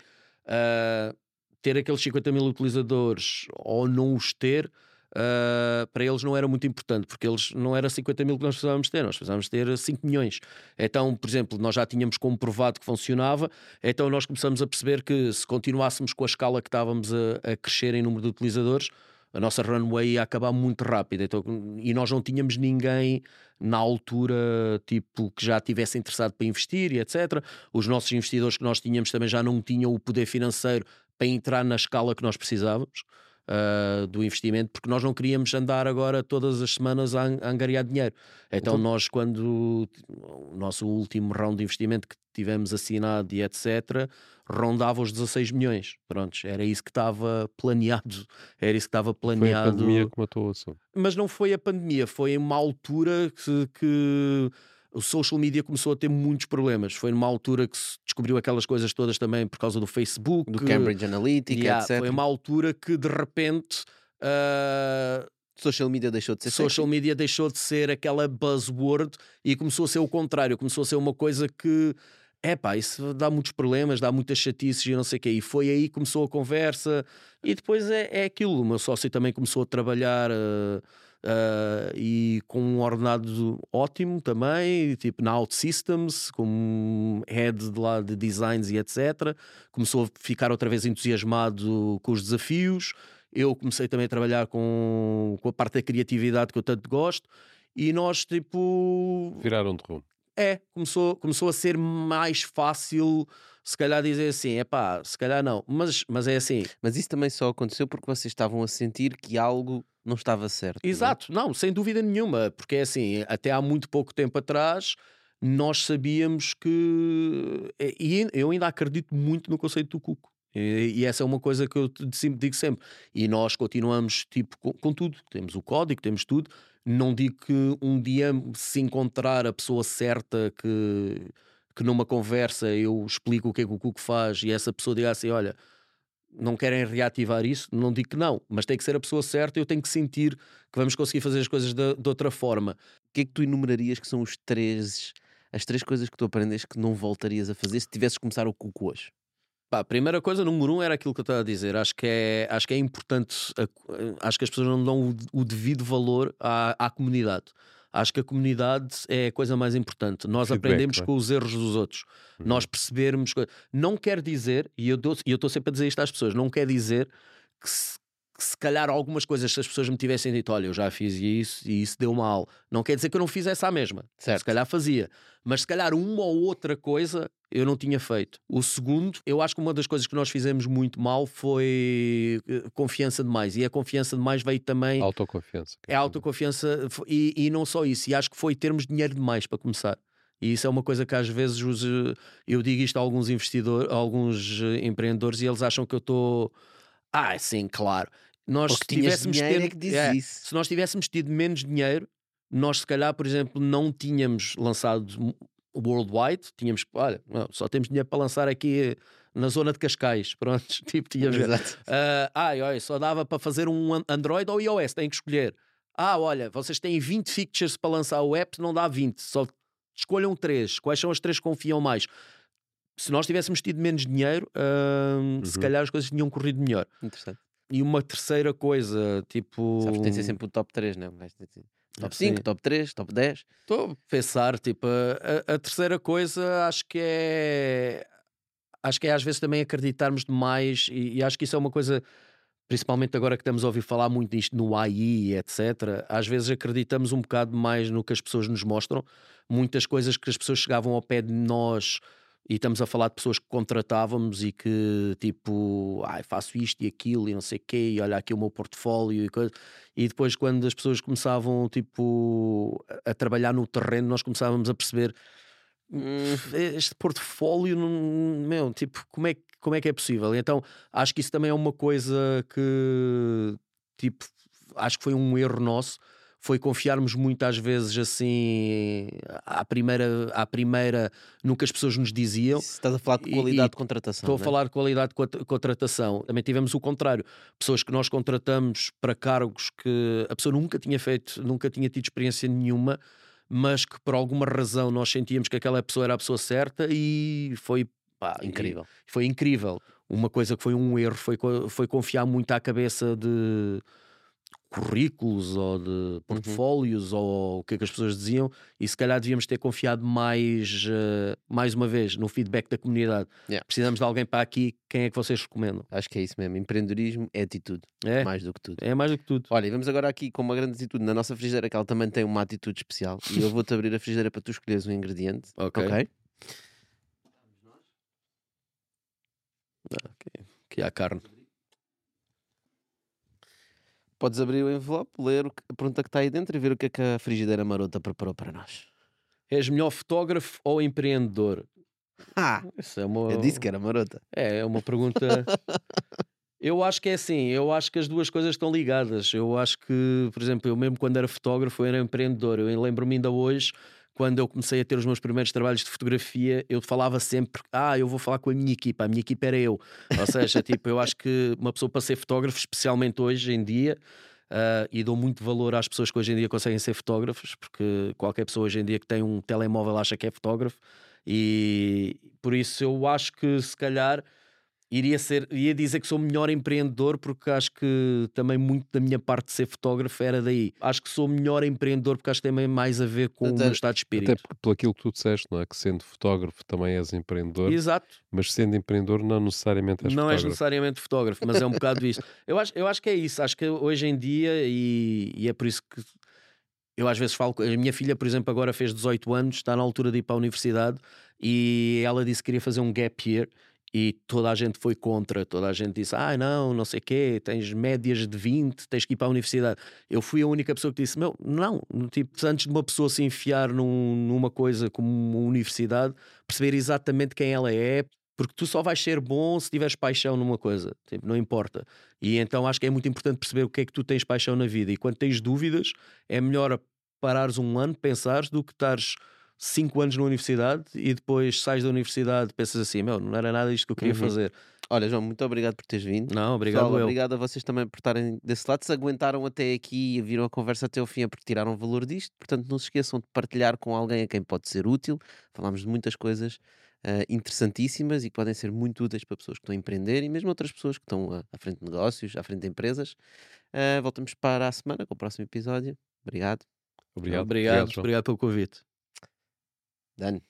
uh, ter aqueles 50 mil utilizadores ou não os ter uh, para eles não era muito importante, porque eles não era 50 mil que nós precisávamos ter, nós precisávamos ter 5 milhões. Então, por exemplo, nós já tínhamos comprovado que funcionava, então nós começamos a perceber que se continuássemos com a escala que estávamos a, a crescer em número de utilizadores, a nossa runway ia acabar muito rápido. Então, e nós não tínhamos ninguém na altura tipo que já tivesse interessado para investir e etc. Os nossos investidores que nós tínhamos também já não tinham o poder financeiro para entrar na escala que nós precisávamos uh, do investimento, porque nós não queríamos andar agora todas as semanas a, a angariar dinheiro. Então, então, nós, quando o nosso último round de investimento que tivemos assinado e etc., rondava os 16 milhões. Prontos, era isso que estava planeado. Era isso que estava planeado. Foi a pandemia que matou o assunto. Mas não foi a pandemia, foi uma altura que, que o social media começou a ter muitos problemas. Foi numa altura que se descobriu aquelas coisas todas também por causa do Facebook, do Cambridge Analytica, yeah, etc. Foi uma altura que de repente. Uh, social media deixou de ser social sexy. media deixou de ser aquela buzzword e começou a ser o contrário, começou a ser uma coisa que é pá, isso dá muitos problemas, dá muitas chatices e não sei o quê. E foi aí que começou a conversa. E depois é, é aquilo. O meu sócio também começou a trabalhar. Uh, Uh, e com um ordenado ótimo também, tipo na OutSystems, como head de lá de designs e etc. Começou a ficar outra vez entusiasmado com os desafios. Eu comecei também a trabalhar com, com a parte da criatividade que eu tanto gosto. E nós, tipo. Viraram de rumo. É, começou, começou a ser mais fácil se calhar dizer assim, é pá, se calhar não, mas, mas é assim. Mas isso também só aconteceu porque vocês estavam a sentir que algo não estava certo. É? Exato, não, não sem dúvida nenhuma, porque é assim, até há muito pouco tempo atrás nós sabíamos que. E eu ainda acredito muito no conceito do cuco. E, e essa é uma coisa que eu digo sempre. E nós continuamos tipo com, com tudo. Temos o código, temos tudo. Não digo que um dia se encontrar a pessoa certa que que numa conversa eu explico o que é que o Cuco faz e essa pessoa diga assim: olha, não querem reativar isso, não digo que não, mas tem que ser a pessoa certa eu tenho que sentir que vamos conseguir fazer as coisas de, de, outra forma. O que é que tu enumerarias que são os três, as três coisas que tu aprendes que não voltarias a fazer se tivesses começar o Cuco hoje? Pá, a primeira coisa, número um, era aquilo que eu estava a dizer. Acho que é, acho que é importante, acho que as pessoas não dão o, o devido valor à, à comunidade. Acho que a comunidade é a coisa mais importante. Nós Feedback, aprendemos com os erros dos outros. Uhum. Nós percebermos. Não quer dizer, e eu estou sempre a dizer isto às pessoas, não quer dizer que se, que se calhar algumas coisas, se as pessoas me tivessem dito, olha, eu já fiz isso e isso deu mal, não quer dizer que eu não fizesse a mesma. Certo. Se calhar fazia. Mas se calhar uma ou outra coisa eu não tinha feito. O segundo, eu acho que uma das coisas que nós fizemos muito mal foi eh, confiança demais. E a confiança demais veio também. Autoconfiança. É autoconfiança. E, e não só isso. E acho que foi termos dinheiro demais para começar. E isso é uma coisa que às vezes os, eh, eu digo isto a alguns investidores, a alguns eh, empreendedores, e eles acham que eu estou. Ah, sim, claro. Nós se tivéssemos tido, é é, se nós tivéssemos tido menos dinheiro, nós se calhar, por exemplo, não tínhamos lançado worldwide, tínhamos, olha, não, só temos dinheiro para lançar aqui na zona de Cascais, <laughs> pronto, tipo, tínhamos, uh, ah, olha, só dava para fazer um Android ou iOS, têm que escolher. Ah, olha, vocês têm 20 features para lançar o app, não dá 20, só escolham 3. Quais são as 3 que confiam mais? Se nós tivéssemos tido menos dinheiro, uh, uhum. se calhar as coisas tinham corrido melhor. Interessante. E uma terceira coisa, tipo. Sabes, tem que ser sempre o top 3, não é? Top 5, top 3, top 10. Estou a pensar, tipo, a, a, terceira coisa acho que é. Acho que é às vezes também acreditarmos demais, e, e, acho que isso é uma coisa, principalmente agora que estamos a ouvir falar muito disto no AI, etc. Às vezes acreditamos um bocado mais no que as pessoas nos mostram. Muitas coisas que as pessoas chegavam ao pé de nós e estamos a falar de pessoas que contratávamos e que tipo, ah, faço isto e aquilo e não sei o quê, e olha aqui o meu portfólio e coisa. E depois, quando as pessoas começavam tipo, a trabalhar no terreno, nós começávamos a perceber hum. este portfólio, meu, tipo, como é, como é que é possível? Então, acho que isso também é uma coisa que, tipo, acho que foi um erro nosso foi confiarmos muitas vezes assim à primeira, à primeira no que as pessoas nos diziam. Estás a falar de qualidade e, de contratação. Estou a é? falar de qualidade de contratação. Também tivemos o contrário. Pessoas que nós contratamos para cargos que a pessoa nunca tinha feito, nunca tinha tido experiência nenhuma, mas que por alguma razão nós sentíamos que aquela pessoa era a pessoa certa e foi pá, incrível. foi incrível. Uma coisa que foi um erro foi, foi confiar muito à cabeça de currículos ou de uhum. portfólios uhum. ou o que é que as pessoas diziam e se calhar devíamos ter confiado mais uh, mais uma vez no feedback da comunidade yeah. precisamos de alguém para aqui quem é que vocês recomendam? Acho que é isso mesmo, empreendedorismo é atitude é mais do que tudo é mais do que tudo olha, e vamos agora aqui com uma grande atitude na nossa frigideira que ela também tem uma atitude especial e eu vou-te abrir a frigideira para tu escolheres um ingrediente ok, okay? Ah, okay. aqui há carne Podes abrir o envelope, ler a pergunta que está aí dentro e ver o que é que a frigideira marota preparou para nós. És melhor fotógrafo ou empreendedor? Ah, é uma... eu disse que era marota. É, é uma pergunta. <laughs> eu acho que é assim, eu acho que as duas coisas estão ligadas. Eu acho que, por exemplo, eu mesmo quando era fotógrafo, eu era empreendedor. Eu lembro-me ainda hoje quando eu comecei a ter os meus primeiros trabalhos de fotografia, eu falava sempre: Ah, eu vou falar com a minha equipa, a minha equipa era eu. Ou seja, tipo, eu acho que uma pessoa para ser fotógrafo, especialmente hoje em dia, uh, e dou muito valor às pessoas que hoje em dia conseguem ser fotógrafos, porque qualquer pessoa hoje em dia que tem um telemóvel acha que é fotógrafo, e por isso eu acho que se calhar iria ser, ia dizer que sou melhor empreendedor porque acho que também muito da minha parte de ser fotógrafo era daí. Acho que sou melhor empreendedor porque acho que tem mais a ver com até, o meu estado de espírito. Até pelo aquilo que tu disseste, não é? Que sendo fotógrafo também és empreendedor. Exato. Mas sendo empreendedor não necessariamente és não fotógrafo. és necessariamente fotógrafo, mas é um bocado isso. <laughs> Eu acho, eu acho que é isso. Acho que hoje em dia, e, e é por isso que eu às vezes falo, a minha filha, por exemplo, agora fez 18 anos, está na altura de ir para a universidade e ela disse que queria fazer um gap year e toda a gente foi contra, toda a gente disse: Ah, não, não sei o quê, tens médias de 20, tens que ir para a universidade. Eu fui a única pessoa que disse: Meu, não, tipo, antes de uma pessoa se enfiar num, numa coisa como uma universidade, perceber exatamente quem ela é, porque tu só vais ser bom se tiveres paixão numa coisa, tipo, não importa. E então acho que é muito importante perceber o que é que tu tens paixão na vida. E quando tens dúvidas, é melhor parares um ano, pensares, do que estares 5 anos na universidade e depois sais da universidade pensas assim, meu, não era nada isto que eu queria uhum. fazer. Olha, João, muito obrigado por teres vindo. Não, obrigado Pessoal, Obrigado a vocês também por estarem desse lado. Se aguentaram até aqui e viram a conversa até ao fim é porque tiraram valor disto. Portanto, não se esqueçam de partilhar com alguém a quem pode ser útil. Falámos de muitas coisas uh, interessantíssimas e que podem ser muito úteis para pessoas que estão a empreender e mesmo outras pessoas que estão à frente de negócios, à frente de empresas. Uh, voltamos para a semana com o próximo episódio. Obrigado. Obrigado. Obrigado, obrigado, obrigado pelo convite. Done.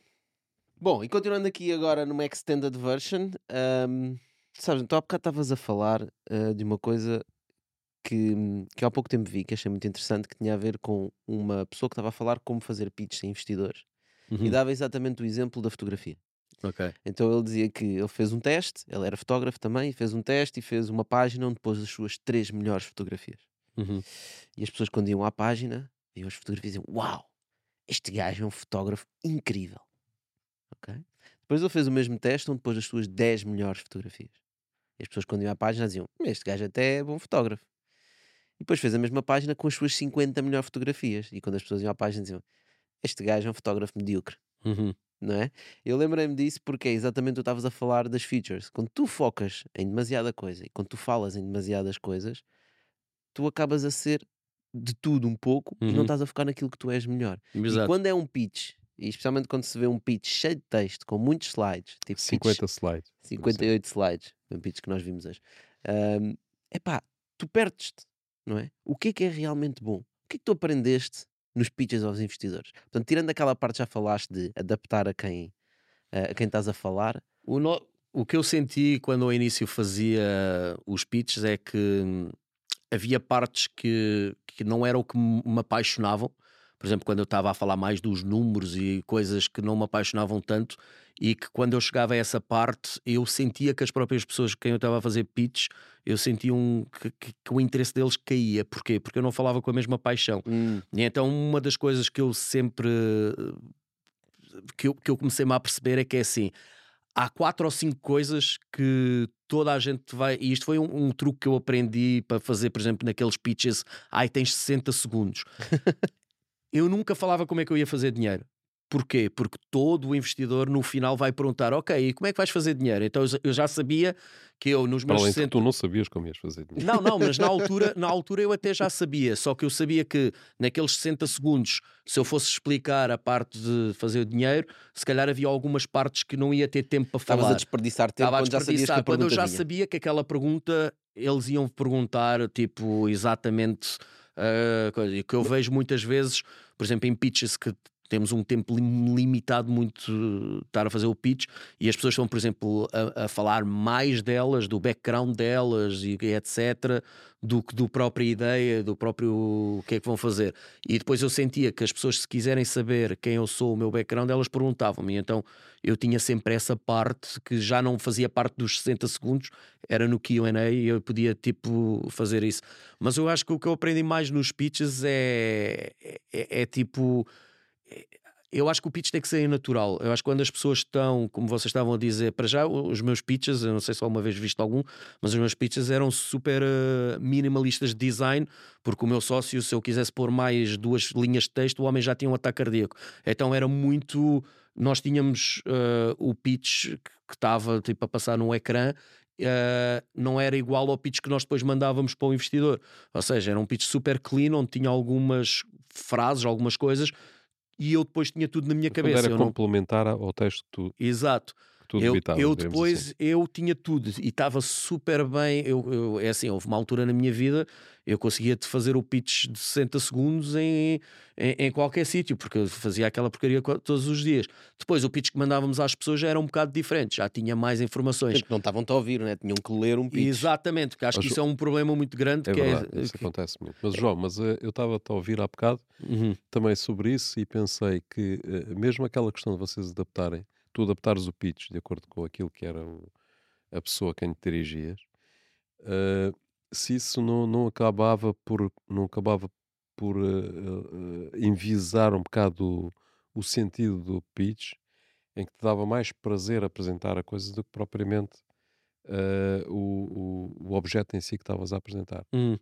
Bom, e continuando aqui agora numa extended version, um, sabes, então há bocado estavas a falar uh, de uma coisa que, que há pouco tempo vi, que achei muito interessante, que tinha a ver com uma pessoa que estava a falar como fazer pitches a investidores uhum. e dava exatamente o exemplo da fotografia. Okay. Então ele dizia que ele fez um teste, ele era fotógrafo também, fez um teste e fez uma página onde pôs as suas três melhores fotografias. Uhum. E as pessoas, quando iam à página, viam as fotografias e diziam: Uau, este gajo é um fotógrafo incrível. Ok? Depois ele fez o mesmo teste onde pôs as suas 10 melhores fotografias. E as pessoas quando iam à página diziam, este gajo até é bom fotógrafo. E depois fez a mesma página com as suas 50 melhores fotografias. E quando as pessoas iam à página diziam, este gajo é um fotógrafo medíocre. Uhum. Não é? Eu lembrei-me disso porque é exatamente tu estavas a falar das features. Quando tu focas em demasiada coisa e quando tu falas em demasiadas coisas, tu acabas a ser de tudo um pouco uhum. e não uhum. estás a focar naquilo que tu és melhor. Exato. E quando é um pitch, e especialmente quando se vê um pitch cheio de texto, com muitos slides, tipo 50 pitch, slides, 58 slides, um pitch que nós vimos hoje, um, epá, tu perdes-te, não é? O que é que é realmente bom? O que é que tu aprendeste nos pitches aos investidores? Portanto, tirando aquela parte que já falaste de adaptar a quem, a quem estás a falar. O, no... o que eu senti quando ao início fazia os pitches é que hum, havia partes que, que não eram o que me apaixonavam. Por exemplo, quando eu estava a falar mais dos números e coisas que não me apaixonavam tanto, e que quando eu chegava a essa parte, eu sentia que as próprias pessoas com quem eu estava a fazer pitch, eu sentia um, que, que, que, o interesse deles caía. Porquê? Porque eu não falava com a mesma paixão. Hum. E então, uma das coisas que eu sempre que eu, que eu comecei-me a perceber é que é assim: há quatro ou cinco coisas que toda a gente vai. E isto foi um, um truque que eu aprendi para fazer, por exemplo, naqueles pitches. Ai, tens 60 segundos. <laughs> eu nunca falava como é que eu ia fazer dinheiro. Porquê? Porque todo o investidor no final vai perguntar: Ok, e como é que vais fazer dinheiro? Então eu já sabia que eu nos meus. Além 60... tu não sabias como ias fazer dinheiro. Não, não, mas na <laughs> altura, na altura eu até já sabia. Só que eu sabia que naqueles 60 segundos, se eu fosse explicar a parte de fazer o dinheiro, se calhar havia algumas partes que não ia ter tempo para falar. Estavas a desperdiçar tempo Estava quando já sabias que a Quando eu já vinha. sabia que aquela pergunta eles iam perguntar, tipo, exatamente. Uh, coisa. que eu vejo muitas vezes, por exemplo, em pitches que temos um tempo limitado muito estar a fazer o pitch e as pessoas estão, por exemplo, a, a, falar mais delas, do background delas e etc, do que do própria ideia, do próprio o que é que vão fazer. E depois eu sentia que as pessoas, se quiserem saber quem eu sou, o meu background, elas perguntavam-me. Então eu tinha sempre essa parte que já não fazia parte dos 60 segundos, era no QA e eu podia tipo fazer isso. Mas eu acho que o que eu aprendi mais nos pitches é, é, é tipo eu acho que o pitch tem que ser natural. Eu acho que quando as pessoas estão, como vocês estavam a dizer, para já os meus pitches, eu não sei se alguma vez visto algum, mas os meus pitches eram super uh, minimalistas de design, porque o meu sócio, se eu quisesse pôr mais duas linhas de texto, o homem já tinha um ataque cardíaco. Então era muito. Nós tínhamos uh, o pitch que estava tipo, a passar no ecrã Uh, não era igual ao pitch que nós depois mandávamos para o investidor. Ou seja, era um pitch super clean, onde tinha algumas frases, algumas coisas e eu depois tinha tudo na minha cabeça. Era complementar não... ao texto que tu. Exato. Tu eu, eu depois assim. eu tinha tudo e estava super bem. Eu, eu, é assim, houve uma altura na minha vida eu conseguia te fazer o pitch de 60 segundos em, em, em qualquer sítio, porque eu fazia aquela porcaria todos os dias. Depois o pitch que mandávamos às pessoas já era um bocado diferente, já tinha mais informações. Porque não estavam-te a ouvir, né? tinham que ler um pitch. Exatamente, porque acho mas, que isso é um problema muito grande. É que verdade, é, isso que... acontece muito. Mas João, mas uh, eu estava a ouvir há bocado uhum. também sobre isso e pensei que uh, mesmo aquela questão de vocês adaptarem, tu adaptares o pitch de acordo com aquilo que era o, a pessoa a quem te dirigias, uh, se isso não, não acabava por não acabava por uh, uh, envisar um bocado o, o, sentido do pitch, em que te dava mais prazer apresentar a coisa do que propriamente uh, o, o, o, objeto em si que estavas a apresentar. Hum.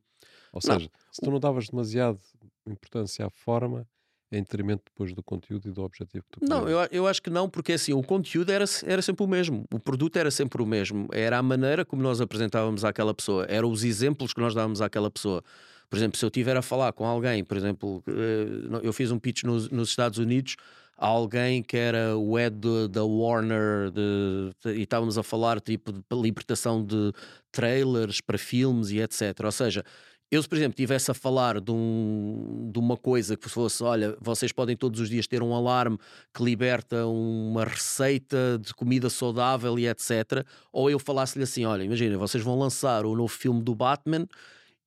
Ou seja, não. se tu não davas demasiado importância à forma, em detrimento depois do conteúdo e do objetivo que tu Não, eu, eu acho que não, porque assim, o conteúdo era, era sempre o mesmo, o produto era sempre o mesmo, era a maneira como nós apresentávamos àquela pessoa, eram os exemplos que nós dávamos àquela pessoa. Por exemplo, se eu estiver a falar com alguém, por exemplo, eh, eu fiz um pitch nos, nos Estados Unidos a alguém que era o head da Warner de, de, e estávamos a falar tipo de libertação de trailers para filmes e etc. Ou seja, eu, se por exemplo, estivesse a falar de, um, de uma coisa que fosse, olha, vocês podem todos os dias ter um alarme que liberta uma receita de comida saudável e etc. Ou eu falasse-lhe assim: olha, imagina, vocês vão lançar o novo filme do Batman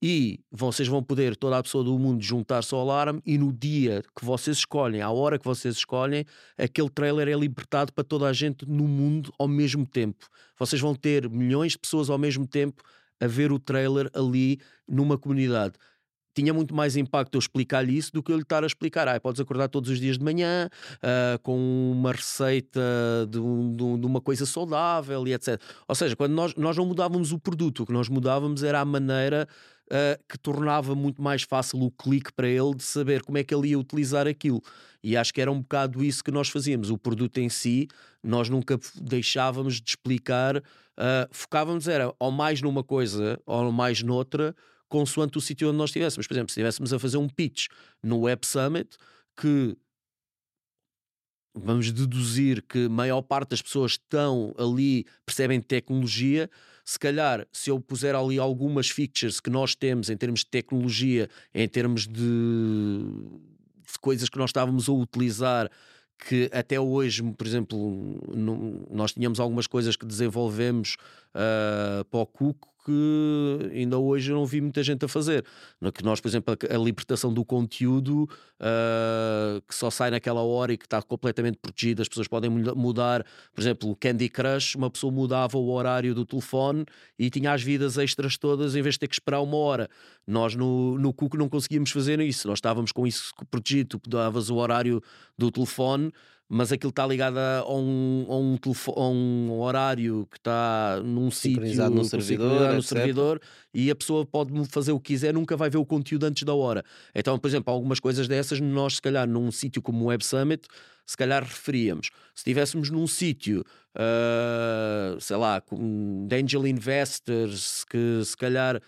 e vocês vão poder, toda a pessoa do mundo, juntar-se ao alarme e no dia que vocês escolhem, à hora que vocês escolhem, aquele trailer é libertado para toda a gente no mundo ao mesmo tempo. Vocês vão ter milhões de pessoas ao mesmo tempo a ver o trailer ali numa comunidade. Tinha muito mais impacto eu explicar-lhe isso do que eu lhe estar a explicar. Ah, podes acordar todos os dias de manhã uh, com uma receita de, um, de, uma coisa saudável e etc. Ou seja, quando nós, nós não mudávamos o produto, o que nós mudávamos era a maneira uh, que tornava muito mais fácil o clique para ele de saber como é que ele ia utilizar aquilo. E acho que era um bocado isso que nós fazíamos. O produto em si, nós nunca deixávamos de explicar, uh, focávamos era ou mais numa coisa ou mais noutra, consoante o sítio onde nós estivéssemos. Por exemplo, se estivéssemos a fazer um pitch no Web Summit, que vamos deduzir que a maior parte das pessoas estão ali, percebem tecnologia, se calhar, se eu puser ali algumas features que nós temos em termos de tecnologia, em termos de, de coisas que nós estávamos a utilizar, que até hoje, por exemplo, nós tínhamos algumas coisas que desenvolvemos uh, para o Cuco que ainda hoje eu não vi muita gente a fazer. Que nós, por exemplo, a, libertação do conteúdo uh, que só sai naquela hora e que está completamente protegido, as pessoas podem mudar, por exemplo, o Candy Crush, uma pessoa mudava o horário do telefone e tinha as vidas extras todas em vez de ter que esperar uma hora. Nós no, no Cuco não conseguíamos fazer isso, nós estávamos com isso protegido, tu davas o horário do telefone mas aquilo está ligado a um, a um, a um horário que está num sítio no servidor, no servidor e a pessoa pode fazer o que quiser, nunca vai ver o conteúdo antes da hora. Então, por exemplo, algumas coisas dessas, nós, se calhar, num sítio como o Web Summit, se calhar referíamos. Se estivéssemos num sítio, uh, sei lá, com angel investors, que se calhar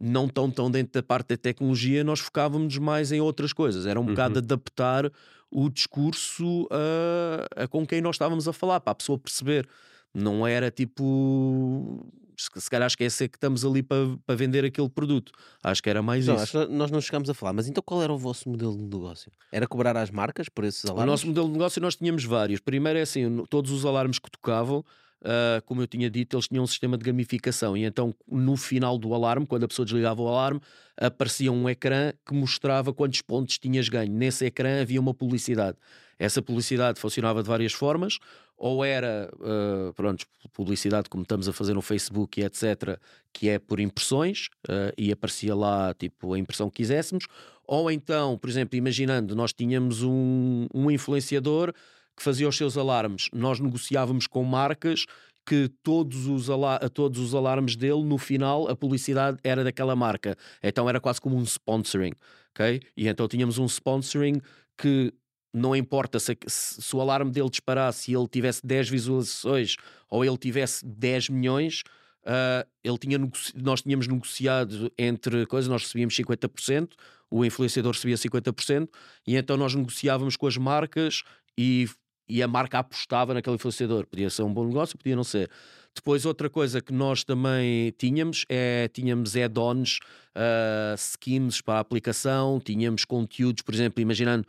não estão tão dentro da parte da tecnologia, nós focávamos mais em outras coisas. Era um uhum. bocado adaptar o discurso a, a, com quem nós estávamos a falar, para a pessoa perceber. Não era tipo. Se calhar esquecer que estamos ali para, para vender aquele produto. Acho que era mais não, isso. nós não chegámos a falar, mas então qual era o vosso modelo de negócio? Era cobrar às marcas por esses alarmes? O nosso modelo de negócio nós tínhamos vários. Primeiro é assim: todos os alarmes que tocavam Uh, como eu tinha dito, eles tinham um sistema de gamificação e então no final do alarme, quando a pessoa desligava o alarme, aparecia um ecrã que mostrava quantos pontos tinhas ganho. Nesse ecrã havia uma publicidade. Essa publicidade funcionava de várias formas, ou era uh, pronto, publicidade como estamos a fazer no Facebook e etc., que é por impressões, uh, e aparecia lá tipo a impressão que quiséssemos, ou então, por exemplo, imaginando, nós tínhamos um, um influenciador que fazia os seus alarmes. Nós negociávamos com marcas que todos os, a todos os alarmes dele, no final, a publicidade era daquela marca. Então era quase como um sponsoring, ok? E então tínhamos um sponsoring que não importa se, se o alarme dele disparasse e ele tivesse 10 visualizações ou ele tivesse 10 milhões, uh, ele tinha nós tínhamos negociado entre coisas, nós recebíamos 50%, o influenciador recebia 50%, e então nós negociávamos com as marcas e e a marca apostava naquele influenciador. Podia ser um bom negócio, podia não ser. Depois, outra coisa que nós também tínhamos é tínhamos add-ons, uh, skins para a aplicação, tínhamos conteúdos, por exemplo, imaginando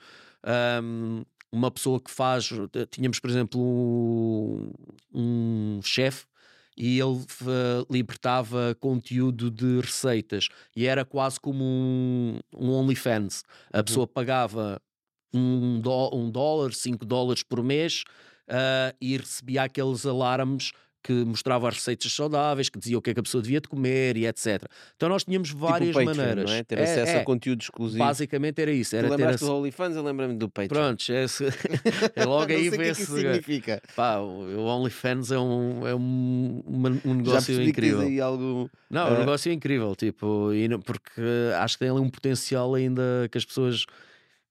um, uma pessoa que faz. Tínhamos, por exemplo, um, um chefe e ele uh, libertava conteúdo de receitas e era quase como um, um OnlyFans. A uhum. pessoa pagava um, dó, um dólar, cinco dólares por mês uh, e recebia aqueles alarmes que mostrava as receitas saudáveis, que dizia o que é que a pessoa devia de comer e etc. Então nós tínhamos tipo várias tipo Patreon, maneiras. Não é? Ter é, acesso é, a conteúdo exclusivo. Basicamente era isso. Era tu lembraste ter... do OnlyFans? Eu lembro-me do Patreon. Pronto, é, <laughs> é logo aí ver se... significa. Pá, o OnlyFans é um, é um, um negócio incrível. aí algo... Não, é um negócio incrível, tipo, porque acho que tem ali um potencial ainda que as pessoas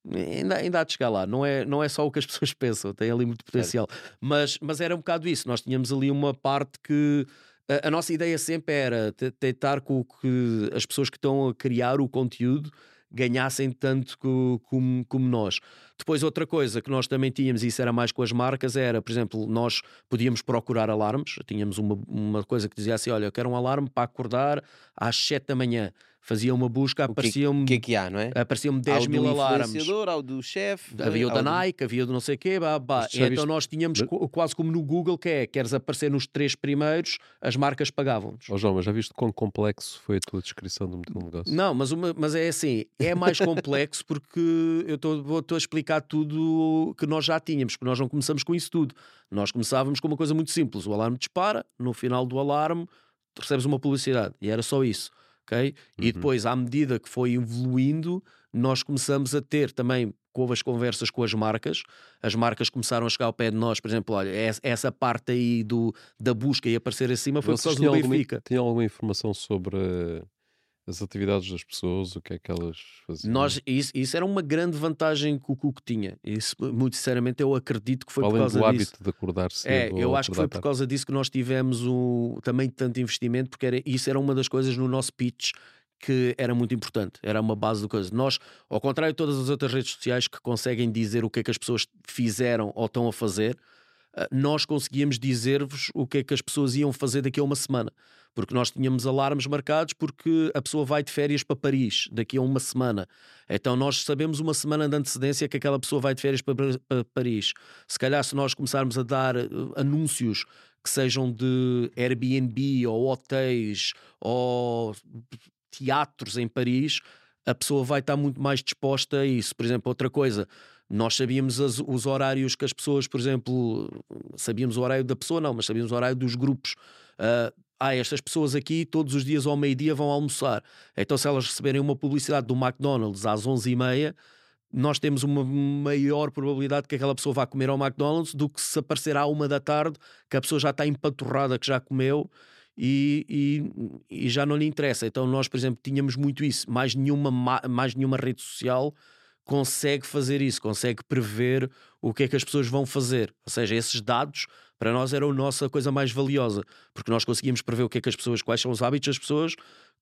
ainda, ainda há de chegar lá. Não é, não é só o que as <laughs> pessoas pensam, tem ali muito potencial. Mas, mas era um bocado isso. Nós tínhamos ali uma parte que. A, a nossa ideia sempre era tentar com que as pessoas que estão a criar o conteúdo ganhassem tanto co, como, como nós. Depois, outra coisa que nós também tínhamos, e isso era mais com as marcas, era, por exemplo, nós podíamos procurar alarmes. Tínhamos uma, uma coisa que dizia assim: olha, eu quero um alarme para acordar às 7 da manhã fazia uma busca, apareciam-me. O que, é que há, não é? Apareciam-me 10 mil alarmes. Ao do chefe. Havia o da Nike, havia do não sei o quê, bah, bah. então viste... nós tínhamos quase como no Google, que é: queres aparecer nos três primeiros, as marcas pagavam-nos. Oh, João, mas já viste quão complexo foi a tua descrição do negócio? Não, mas, uma, mas é assim: é mais complexo porque eu estou a explicar tudo que nós já tínhamos, porque nós não começamos com isso tudo. Nós começávamos com uma coisa muito simples: o alarme dispara, no final do alarme recebes uma publicidade, e era só isso ok? Uhum. E depois, à medida que foi evoluindo, nós começamos a ter também com as conversas com as marcas, as marcas começaram a chegar ao pé de nós, por exemplo, olha, essa parte aí do, da busca e aparecer acima foi por causa do Benfica. Alguma, tinha alguma informação sobre as atividades das pessoas, o que é que elas faziam. Nós, isso, isso era uma grande vantagem que o Cuco tinha. Isso, muito sinceramente, eu acredito que foi Além por causa do disso. hábito de acordar cedo. É, eu acho que foi por causa disso que nós tivemos o, também tanto investimento, porque era, isso era uma das coisas no nosso pitch que era muito importante, era uma base de coisa. Nós, ao contrário de todas as outras redes sociais que conseguem dizer o que é que as pessoas fizeram ou estão a fazer, eh, nós conseguíamos dizer-vos o que é que as pessoas iam fazer daqui a uma semana porque nós tínhamos alarmes marcados porque a pessoa vai de férias para Paris daqui a uma semana. Então nós sabemos uma semana de antecedência que aquela pessoa vai de férias para, para Paris. Se calhar, se nós começarmos a dar eh, anúncios que sejam de Airbnb ou hotéis ou teatros em Paris, a pessoa vai estar muito mais disposta a isso. Por exemplo, outra coisa, nós sabíamos as, os horários que as pessoas, por exemplo, sabíamos o horário da pessoa, não, mas sabíamos o horário dos grupos. Uh, ah, estas pessoas aqui todos os dias ao meio-dia vão almoçar. Então, se elas receberem uma publicidade do McDonald's às 11h30, nós temos uma maior probabilidade que aquela pessoa vá comer ao McDonald's do que se aparecer à uma da tarde, que a pessoa já está empaturrada, que já comeu e, e, e, já não lhe interessa. Então, nós, por exemplo, tínhamos muito isso. Mais nenhuma, mais nenhuma rede social consegue fazer isso, consegue prever o que é que as pessoas vão fazer. Ou seja, esses dados para nós era a nossa coisa mais valiosa, porque nós conseguíamos prever o que é que as pessoas, quais são os hábitos das pessoas,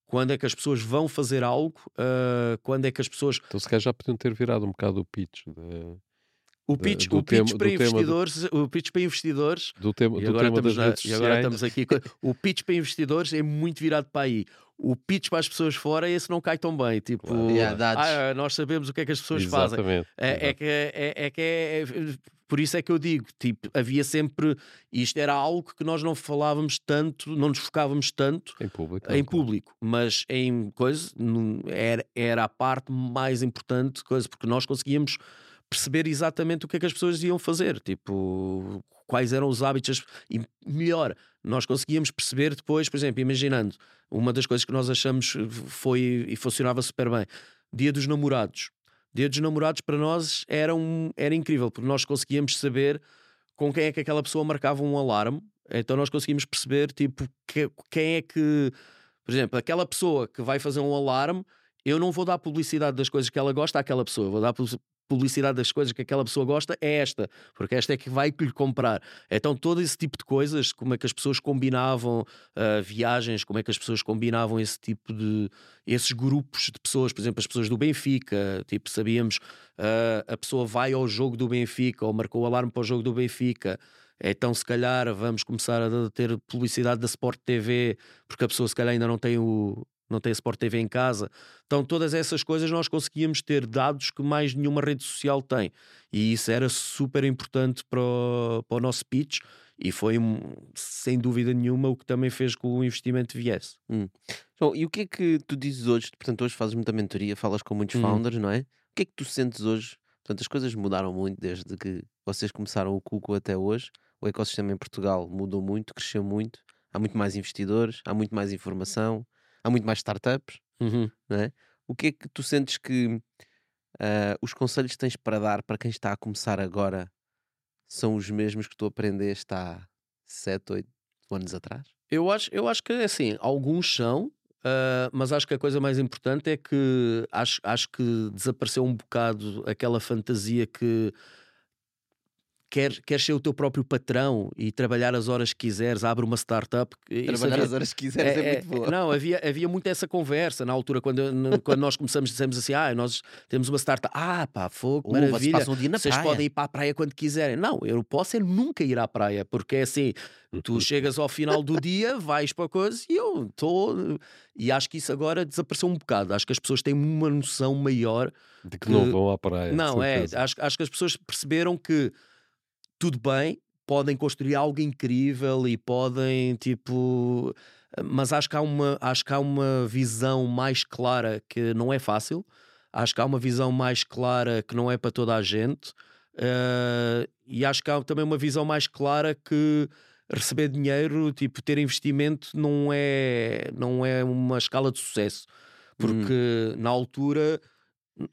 quando é que as pessoas vão fazer algo, uh, quando é que as pessoas. Então, se calhar já podiam ter virado um bocado o pitch. De... O pitch, o pitch tema, para investidores, do... o pitch para investidores. Do tema, do tema das redes E agora estamos aqui. o pitch para investidores é muito virado para aí. O pitch para as pessoas fora, esse não cai tão bem. Tipo, claro. yeah, ah, nós sabemos o que é que as pessoas Exatamente. fazem. É, é, que, é, é, que é, por isso é que eu digo, tipo, havia sempre, isto era algo que nós não falávamos tanto, não nos focávamos tanto em público, em público mas em coisa, era, era a parte mais importante, coisa, porque nós conseguíamos perceber exatamente o que é que as pessoas iam fazer, tipo, quais eram os hábitos, e melhor, nós conseguíamos perceber depois, por exemplo, imaginando, uma das coisas que nós achamos foi e funcionava super bem, dia dos namorados. Dia dos namorados para nós era, um, era incrível, porque nós conseguíamos saber com quem é que aquela pessoa marcava um alarme, então nós conseguimos perceber, tipo, que, quem é que, por exemplo, aquela pessoa que vai fazer um alarme, eu não vou dar publicidade das coisas que ela gosta àquela pessoa, vou dar publicidade das coisas que aquela pessoa gosta é esta, porque esta é que vai lhe comprar. Então, todo esse tipo de coisas, como é que as pessoas combinavam uh, viagens, como é que as pessoas combinavam esse tipo de. esses grupos de pessoas, por exemplo, as pessoas do Benfica, tipo, sabíamos, uh, a pessoa vai ao jogo do Benfica ou marcou o alarme para o jogo do Benfica. Então, se calhar, vamos começar a ter publicidade da Sport TV, porque a pessoa, se calhar, ainda não tem o, não tem Sport TV em casa. Então, todas essas coisas nós conseguíamos ter dados que mais nenhuma rede social tem. E isso era super importante para o, para o nosso pitch e foi, sem dúvida nenhuma, o que também fez com o investimento viesse. Hum. João, e o que é que tu dizes hoje? Portanto, hoje fazes muita mentoria, falas com muitos hum. founders, não é? O que é que tu sentes hoje? Portanto, as coisas mudaram muito desde que vocês começaram o Cuco até hoje. O ecossistema em Portugal mudou muito, cresceu muito. Há muito mais investidores, há muito mais informação há muito mais startups, uhum. não é? O que é que tu sentes que uh, os conselhos que tens para dar para quem está a começar agora são os mesmos que tu aprendeste há 7, 8 anos atrás? Eu acho, eu acho que assim, alguns são, uh, mas acho que a coisa mais importante é que acho, acho que desapareceu um bocado aquela fantasia que quer, quer ser o teu próprio patrão e trabalhar as horas que quiseres, abre uma startup. Trabalhar havia, as horas que quiseres é, é, muito boa. Não, havia, havia muito essa conversa na altura, quando, quando nós começamos, dissemos assim: ah, nós temos uma startup, ah, pá, fogo, uh, maravilha. Vocês, um dia na vocês praia. podem ir para a praia quando quiserem. Não, eu posso é nunca ir à praia, porque é assim, tu chegas ao final do dia, vais para a coisa e eu estou. E acho que isso agora desapareceu um bocado. Acho que as pessoas têm uma noção maior de que, que... não vão à praia. Não, é. Acho, acho que as pessoas perceberam que tudo bem, podem construir algo incrível e podem, tipo. Mas acho que há uma, acho que há uma visão mais clara que não é fácil. Acho que há uma visão mais clara que não é para toda a gente. Uh, e acho que há também uma visão mais clara que receber dinheiro, tipo, ter investimento não é, não é uma escala de sucesso. Porque hum. na altura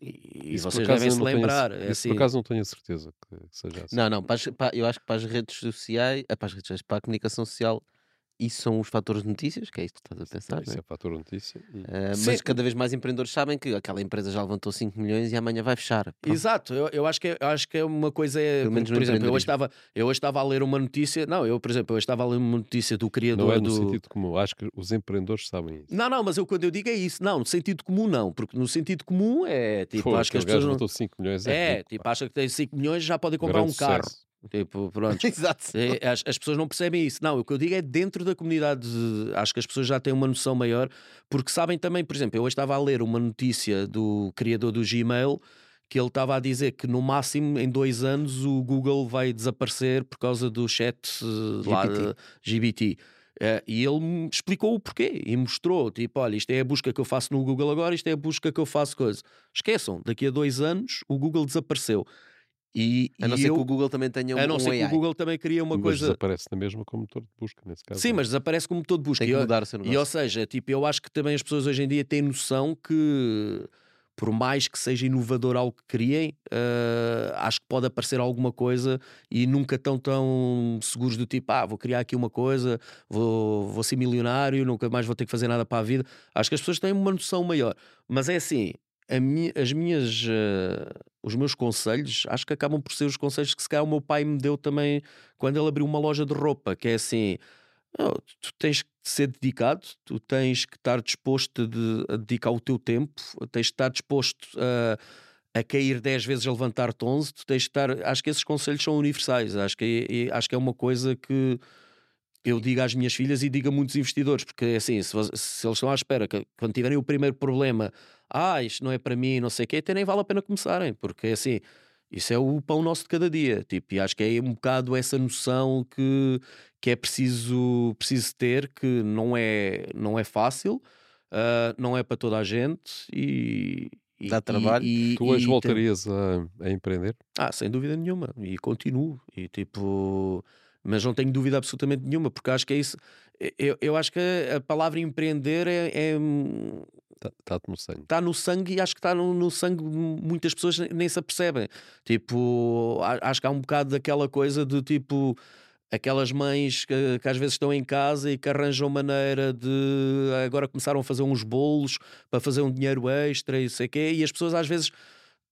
e, vocês devem se lembrar. Tenho, é assim... Por acaso não tenho a certeza que, seja assim. Não, não, para as, para, eu acho que para as redes sociais, eh, para as redes sociais, para a comunicação social, isso são os fatores de notícias, que é isso que estás a pensar. Isso é, é fator de notícia. Uh, mas cada vez mais empreendedores sabem que aquela empresa já levantou 5 milhões e amanhã vai fechar. Pronto. Exato, eu, eu, acho que é, eu acho que é uma coisa. Pelo menos por exemplo, eu hoje, estava, eu hoje estava a ler uma notícia. Não, eu, por exemplo, eu estava a ler uma notícia do criador. Não é no do... sentido comum, acho que os empreendedores sabem isso. Não, não, mas eu, quando eu digo é isso. Não, no sentido comum não, porque no sentido comum é tipo, Pô, acho que as pessoas. Não... 5 milhões é. É, tipo, acha que tem 5 milhões já podem comprar Grande um carro. Sucesso. Tipo, <laughs> pronto. Exato. As, as, pessoas não percebem isso. Não, o que eu digo é dentro da comunidade. Acho que as pessoas já têm uma noção maior, porque sabem também, por exemplo, eu hoje estava a ler uma notícia do criador do Gmail que ele estava a dizer que no máximo em dois anos o Google vai desaparecer por causa do chat GPT. lá GBT. Uh, e ele explicou o porquê e mostrou: tipo, olha, isto é a busca que eu faço no Google agora, isto é a busca que eu faço coisa. Esqueçam, daqui a dois anos o Google desapareceu. E, a não e ser eu, que o Google também tenha um A não ser um que o Google também cria uma mas coisa. desaparece na mesma como motor de busca, nesse caso. Sim, é? mas desaparece como motor de busca. Tem que mudar o seu E ou seja, tipo, eu acho que também as pessoas hoje em dia têm noção que por mais que seja inovador algo que criem, uh, acho que pode aparecer alguma coisa e nunca tão tão seguros do tipo, ah, vou criar aqui uma coisa, vou, vou ser milionário, nunca mais vou ter que fazer nada para a vida. Acho que as pessoas têm uma noção maior. Mas é assim, mi, as minhas, uh, os meus conselhos, acho que acabam por ser os conselhos que se calhar o meu pai me deu também quando ele abriu uma loja de roupa, que é assim, tu tens que ser dedicado, tu tens que estar disposto de, a dedicar o teu tempo, tens que estar disposto a, a cair 10 vezes a levantar-te 11, tu tens que estar. Acho que esses conselhos são universais, acho que, acho que é uma coisa que eu digo às minhas filhas e digo a muitos investidores, porque é assim, se, se eles estão à espera que quando tiverem o primeiro problema, ah, isto não é para mim, não sei o quê, até nem vale a pena começarem, porque é assim. Isso é o pão nosso de cada dia, tipo, e acho que é um bocado essa noção que, que é preciso, preciso ter, que não é, não é fácil, uh, não é para toda a gente e. Dá trabalho. E, tu hoje voltarias a, a, empreender? Ah, sem dúvida nenhuma. E continuo. E tipo. Mas não tenho dúvida absolutamente nenhuma, porque acho que é isso. Eu, eu acho que a palavra empreender é, é Está tá no sangue. Está no sangue e acho que está no, no, sangue. Muitas pessoas nem se apercebem. Tipo, acho que há um bocado daquela coisa de tipo. Aquelas mães que, que às vezes estão em casa e que arranjam maneira de. Agora começaram a fazer uns bolos para fazer um dinheiro extra e sei quê, e as pessoas às vezes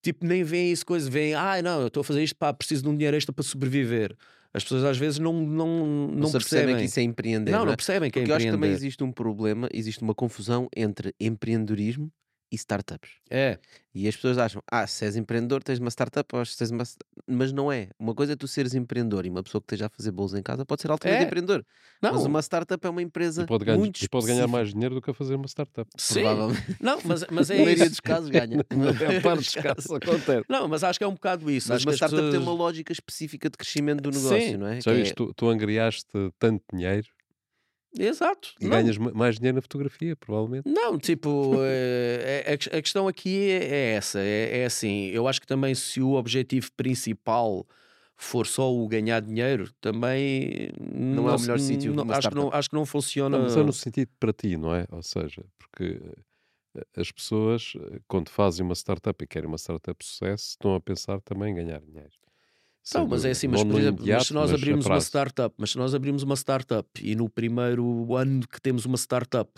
tipo, nem veem isso, coisa, veem, ah, não, eu estou a fazer isto, pá, preciso de um dinheiro extra para sobreviver. As pessoas às vezes não, não, não, não percebem. percebem que isso é empreender. Não, não, não é? percebem que é Porque é empreender. eu acho que também existe um problema, existe uma confusão entre empreendedorismo e startups. É. E as pessoas acham, ah, se és empreendedor, tens uma startup, ou se tens uma... mas não é. Uma coisa é tu seres empreendedor e uma pessoa que esteja a fazer bolos em casa pode ser altamente é. empreendedor. Não. Mas uma startup é uma empresa e pode ganhar, muito e pode ganhar mais dinheiro do que a fazer uma startup. Sim. Provavelmente. <laughs> Não, mas, mas é a maioria dos casos ganha. <laughs> é <laughs> parte dos casos acontece. Não, mas acho que é um bocado isso. Mas acho uma startup pessoas... tem uma lógica específica de crescimento do negócio, Sim. não é? Já viste, é... tu, tu angriaste tanto dinheiro Exato. E não. ganhas mais dinheiro na fotografia, provavelmente. Não, tipo, <laughs> é, é, a questão aqui é, é essa: é, é, assim, eu acho que também se o objetivo principal for só o ganhar dinheiro, também não, não é o melhor sítio. Acho, que não, acho que não funciona. Não, mas é no sentido para ti, não é? Ou seja, porque eh, as pessoas, eh, quando fazem uma startup e querem uma startup de sucesso, estão a pensar também em ganhar dinheiro. Não, mas é assim, mas por exemplo, imediato, mas se nós abrimos uma startup, mas se nós abrimos uma startup e no primeiro ano que temos uma startup,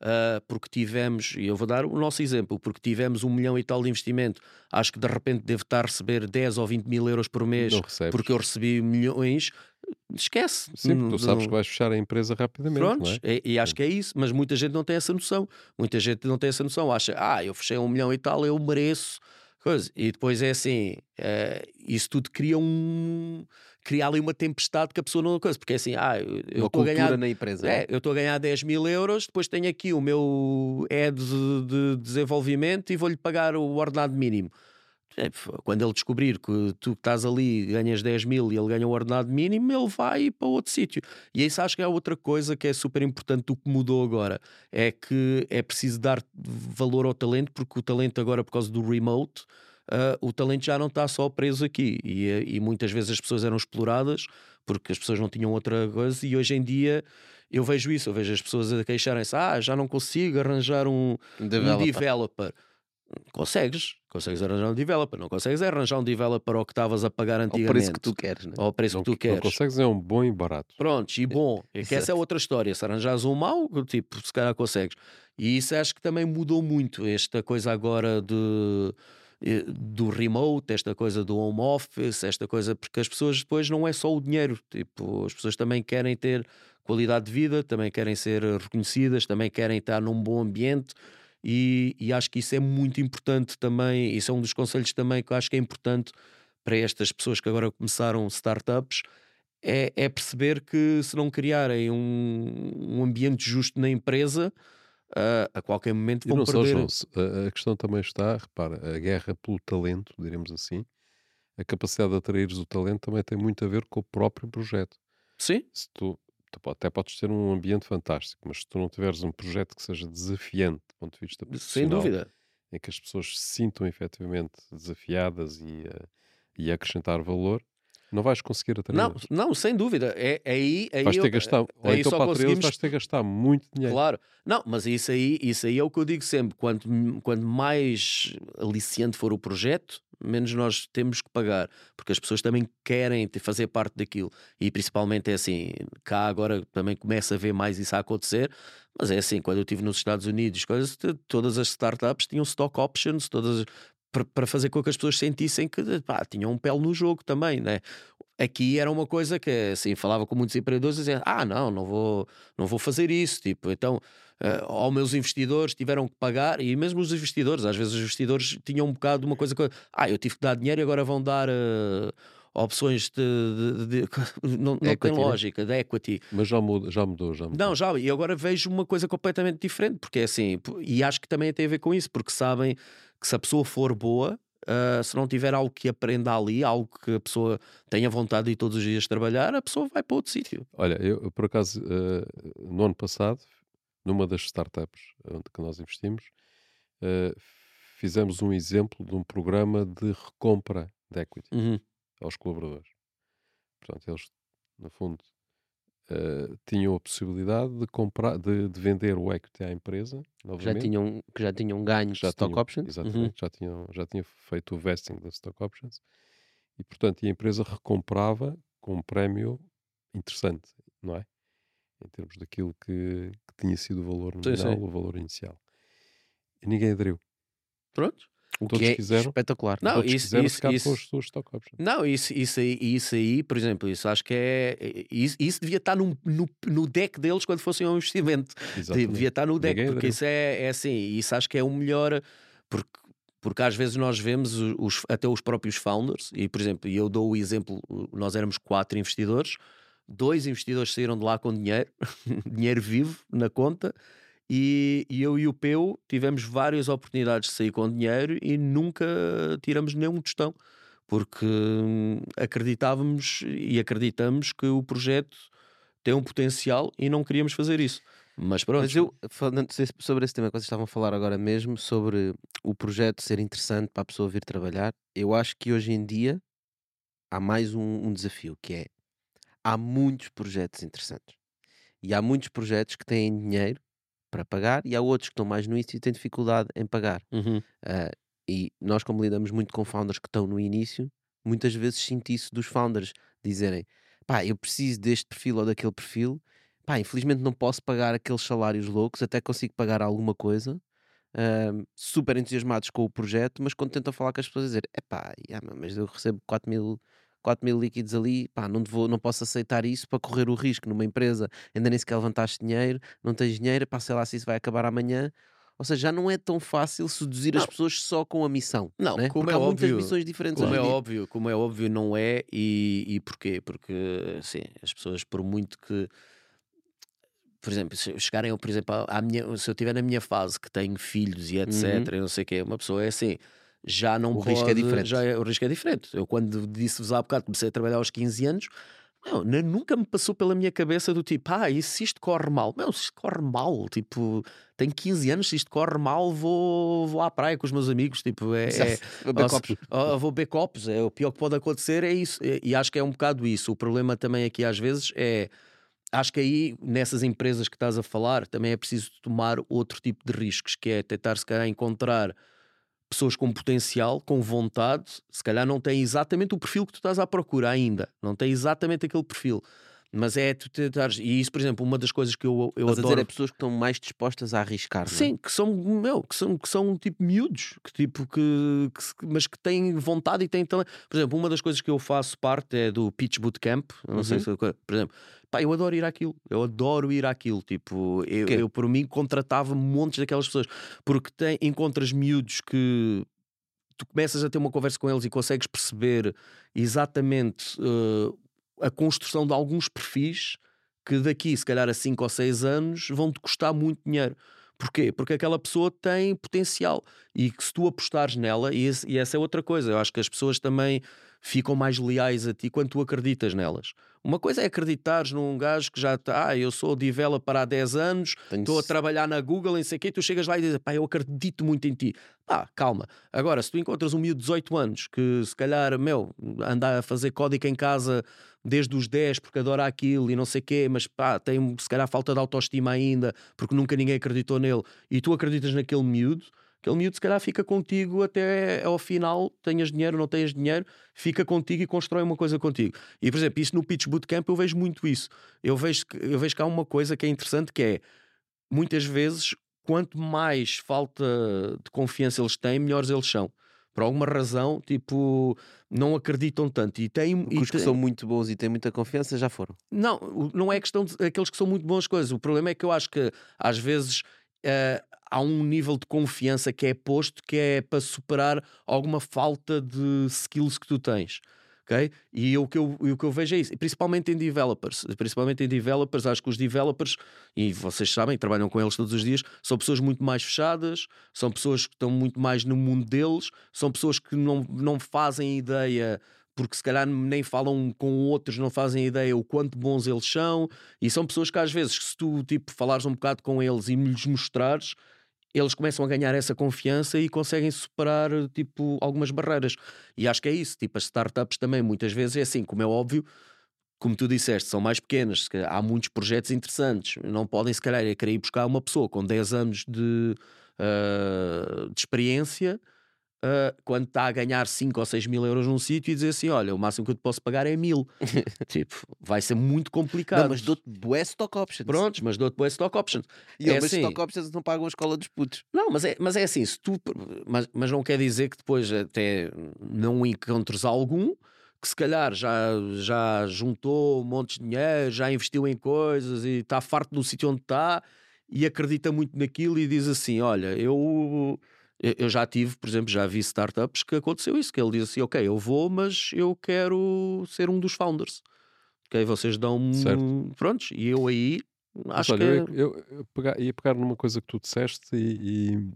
uh, porque tivemos, e eu vou dar o nosso exemplo, porque tivemos um milhão e tal de investimento, acho que de repente devo estar a receber 10 ou 20 mil euros por mês porque eu recebi milhões, esquece. Sim, tu sabes que vais fechar a empresa rapidamente. Prontos, é? e, e, acho que é isso, mas muita gente não tem essa noção. Muita gente não tem essa noção. Acha, ah, eu fechei um milhão e tal, eu mereço coisa. E depois é assim, uh, isso tudo cria um cria ali uma tempestade que a pessoa não coisa, porque é assim, ah, eu estou a ganhar na empresa. É, eu estou a ganhar 10 mil euros, depois tenho aqui o meu head de, de desenvolvimento e vou-lhe pagar o ordenado mínimo. É, quando ele descobrir que tu estás ali ganhas 10 mil e ele ganha o ordenado mínimo, ele vai para outro sítio. E isso acho que é outra coisa que é super importante do que mudou agora. É que é preciso dar valor ao talento, porque o talento agora, por causa do remote, uh, o talento já não está só preso aqui. E, e muitas vezes as pessoas eram exploradas porque as pessoas não tinham outra coisa, e hoje em dia eu vejo isso, eu vejo as pessoas a queixarem-se, ah, já não consigo arranjar um, um developer. Um developer. Consegues, consegues arranjar um developer, não consegues arranjar um developer ao que estavas a pagar antigamente. Ao preço que tu queres, né? Ao preço não, que tu queres. Não consegues é um bom e barato. Pronto, e bom. É que essa é outra história. Se arranjares um mau, tipo, se calhar consegues. E isso acho que também mudou muito. Esta coisa agora de eh, do remote, esta coisa do home office, esta coisa, porque as pessoas depois não é só o dinheiro, tipo, as pessoas também querem ter qualidade de vida, também querem ser reconhecidas, também querem estar num bom ambiente, e, e, acho que isso é muito importante também. Isso é um dos conselhos também que eu acho que é importante para estas pessoas que agora começaram startups. É, é perceber que se não criarem um, um ambiente justo na empresa, uh, a qualquer momento vão e não perder. Só, João, a questão também está, repara, a guerra pelo talento, diremos assim, a capacidade de atrair o talento também tem muito a ver com o próprio projeto. Sim. Se tu, tu até podes ter um ambiente fantástico, mas se tu não tiveres um projeto que seja desafiante do ponto de vista profissional, sem dúvida, em que as pessoas se sintam efetivamente desafiadas e, uh, e acrescentar valor, Não vais conseguir atrair. Não, não, sem dúvida. É, é aí, é aí vais ter eu, gastar. aí então, para conseguimos- vais ter gastar muito dinheiro. Claro, não, mas isso aí, isso aí é o que eu digo sempre: quanto, quanto mais aliciante for o projeto, menos nós temos que pagar, porque as pessoas também querem fazer parte daquilo. E principalmente é assim, cá agora também começa a ver mais isso a acontecer, mas é assim, quando eu estive nos Estados Unidos, coisas, todas as startups tinham stock options, todas para- fazer com que as pessoas sentissem que pá, tinham um pele no jogo também, né? Aqui era uma coisa que assim, falava com muitos empreendedores dizia, ah, não, não vou, não vou fazer isso, tipo, então eh, aos meus investidores tiveram que pagar, e mesmo os investidores, às vezes os investidores tinham um bocado de uma coisa que ah, eu tive que dar dinheiro e agora vão dar eh, opções de, de- de- <laughs> não, não tem Equity, né? lógica, de equity. Mas já mudou, já mudou, já mudou. Não, já, e agora vejo uma coisa completamente diferente, porque é assim, e acho que também tem a ver com isso, porque sabem que se a pessoa for boa, ah, se não tiver algo que aprenda ali, algo que a pessoa tenha vontade de ir todos os dias trabalhar, a pessoa vai para outro sítio. Olha, eu por acaso, eh, no ano passado, numa das startups onde que nós investimos, eh, fizemos um exemplo de um programa de recompra de equity Uhum. aos colaboradores. Portanto, eles, no fundo, eh, tinham a possibilidade de comprar, de, de vender o equity à empresa, Que já novamente, tinham, que já tinham ganho já de stock tinham- options. Exatamente, já, tinham, já tinham feito o vesting das stock options e, portanto, a empresa recomprava com um prémio interessante, não é? Em termos daquilo que, que tinha sido o valor nominal, o valor inicial. E ninguém aderiu. Pronto. O Todos que é quiseram. espetacular. Não, Todos isso- quiseram isso- ficar isso- com as suas stock options. Não, isso, isso, aí, isso aí, por exemplo, isso acho que é. Isso, isso devia estar no, no, no deck deles quando fossem um investimento. Exatamente. Devia estar no deck, Ninguém porque aderiu. isso é, é assim, isso acho que é o melhor, porque, porque às vezes nós vemos os, os- até os próprios founders, e por exemplo, eu dou o exemplo, nós éramos quatro investidores, dois investidores saíram de lá com dinheiro, <laughs> dinheiro vivo na conta, e, e eu e o Peu tivemos várias oportunidades de sair com dinheiro e nunca tiramos nenhum tostão. Porque hum, acreditávamos e acreditamos que o projeto tem um potencial e não queríamos fazer isso. Mas pronto, Mas eu, falando sobre esse tema que vocês estavam a falar agora mesmo, sobre o projeto ser interessante para a pessoa vir trabalhar, eu acho que hoje em dia há mais um, um desafio, que é há muitos projetos interessantes. E há muitos projetos que têm dinheiro para pagar e há outros que estão mais no início e têm dificuldade em pagar. Uhum. Ah, e nós, como lidamos muito com founders que estão no início, muitas vezes sinto isso dos founders dizerem: pá, eu preciso deste perfil ou daquele perfil, pá, infelizmente não posso pagar aqueles salários loucos, até consigo pagar alguma coisa. ah, super entusiasmados com o projeto, mas quando tentam falar com as pessoas, dizer: é pá, mas eu recebo 4 mil. 4 mil líquidos ali, pá, não, vou, não posso aceitar isso para correr o risco numa empresa, ainda nem sequer levantaste dinheiro, não tens dinheiro, pá, sei lá se isso vai acabar amanhã. Ou seja, já não é tão fácil seduzir as Não. pessoas só com a missão. Não, né? como Porque é há muitas óbvio, missões diferentes Como é dia. óbvio, como é óbvio, não é. E, e porquê? Porque assim, as pessoas, por muito que. Por exemplo, se chegarem, por exemplo, à minha, se eu estiver na minha fase que tenho filhos e etc, e não sei o quê, uma pessoa é assim, já não O pode. risco é diferente. Já é- o risco é diferente. Eu, quando disse-vos há bocado, comecei a trabalhar aos 15 anos, não, nunca me passou pela minha cabeça do tipo, ah, e se isto corre mal? Não, se isto corre mal, tipo, tenho 15 anos, se isto corre mal, vou, vou à praia com os meus amigos, tipo, é, é, Beber ou se- copos. ou vou beber copos, é o pior que pode acontecer é isso. E, e acho que é um bocado isso. O problema também aqui às vezes é. Acho que aí, nessas empresas que estás a falar, também é preciso tomar outro tipo de riscos, que é tentar, se calhar, encontrar pessoas com potencial, com vontade, se calhar não têm exatamente o perfil que tu estás à procura ainda, não tem exatamente aquele perfil. Mas é tu tentares. E isso, por exemplo, uma das coisas que eu, eu a adoro. dizer é pessoas que estão mais dispostas a arriscar. não é? Sim, que são, meu, que são, que são tipo miúdos, que tipo que, que mas que têm vontade e têm talento. Por exemplo, uma das coisas que eu faço parte é do Pitch Bootcamp. Não sei Uhum. se, por exemplo, pá, eu adoro ir àquilo, eu adoro ir àquilo. Tipo, eu, eu por mim contratava montes daquelas pessoas porque tem, encontras miúdos que tu começas a ter uma conversa com eles e consegues perceber exatamente eh, a construção de alguns perfis que daqui, se calhar, a 5 ou 6 anos vão-te custar muito dinheiro. Porquê? Porque aquela pessoa tem potencial e que se tu apostares nela, e, esse- e essa é outra coisa, eu acho que as pessoas também ficam mais leais a ti quando tu acreditas nelas. Uma coisa é acreditares num gajo que já está, ah, eu sou developer há 10 anos, estou a trabalhar na Google, não sei o quê, tu chegas lá e dizes, pá, eu acredito muito em ti. Pá, calma. Agora, se tu encontras um miúdo de 18 anos que se calhar, meu, anda a fazer código em casa desde os 10 porque adora aquilo e não sei o quê, mas pá, tem se calhar falta de autoestima ainda porque nunca ninguém acreditou nele e tu acreditas naquele miúdo, aquele miúdo se calhar fica contigo até ao final, tenhas dinheiro, não tenhas dinheiro, fica contigo e constrói uma coisa contigo. E por exemplo, isso no Pitch Bootcamp eu vejo muito isso. Eu vejo, eu vejo que há uma coisa que é interessante que é muitas vezes quanto mais falta de confiança eles têm, melhores eles são por alguma razão, tipo, não acreditam tanto. E tem, Os e que tem... são muito bons e têm muita confiança já foram. Não, não é questão de aqueles que são muito bons coisas. O problema é que eu acho que às vezes uh, há um nível de confiança que é posto que é para superar alguma falta de skills que tu tens. Okay? E o que, eu, o que eu vejo é isso, principalmente em developers. Principalmente em developers, acho que os developers, e vocês sabem, trabalham com eles todos os dias, são pessoas muito mais fechadas, são pessoas que estão muito mais no mundo deles, são pessoas que não, não fazem ideia porque se calhar nem falam com outros, não fazem ideia o quanto bons eles são, e são pessoas que às vezes, se tu tipo, falares um bocado com eles e lhes mostrares, eles começam a ganhar essa confiança e conseguem superar tipo algumas barreiras. E acho que é isso, tipo as startups também muitas vezes é assim, como é óbvio, como tu disseste, são mais pequenas, há muitos projetos interessantes, não podem se calhar é querer ir buscar uma pessoa com 10 anos de, uh, de experiência uh, quando está a ganhar 5 ou 6 mil euros num sítio e dizer assim: olha, o máximo que eu te posso pagar é mil. <laughs> tipo, vai ser muito complicado. Não, mas dou-te bué stock options. Prontos, mas dou-te bué stock options. E é assim, stock options não pagam a escola dos putos. Não, mas é, mas é assim, se tu. Mas, mas não quer dizer que depois até não encontres algum que se calhar já, já juntou um monte de dinheiro, já investiu em coisas e está farto do sítio onde está e acredita muito naquilo e diz assim: Olha, eu eu já tive, por exemplo, já vi startups que aconteceu isso, que ele diz assim, ok, eu vou, mas eu quero ser um dos founders. Ok, vocês dão-me... Prontos, e eu aí acho olha, que... Eu, eu, eu pegar, ia pegar numa coisa que tu disseste e,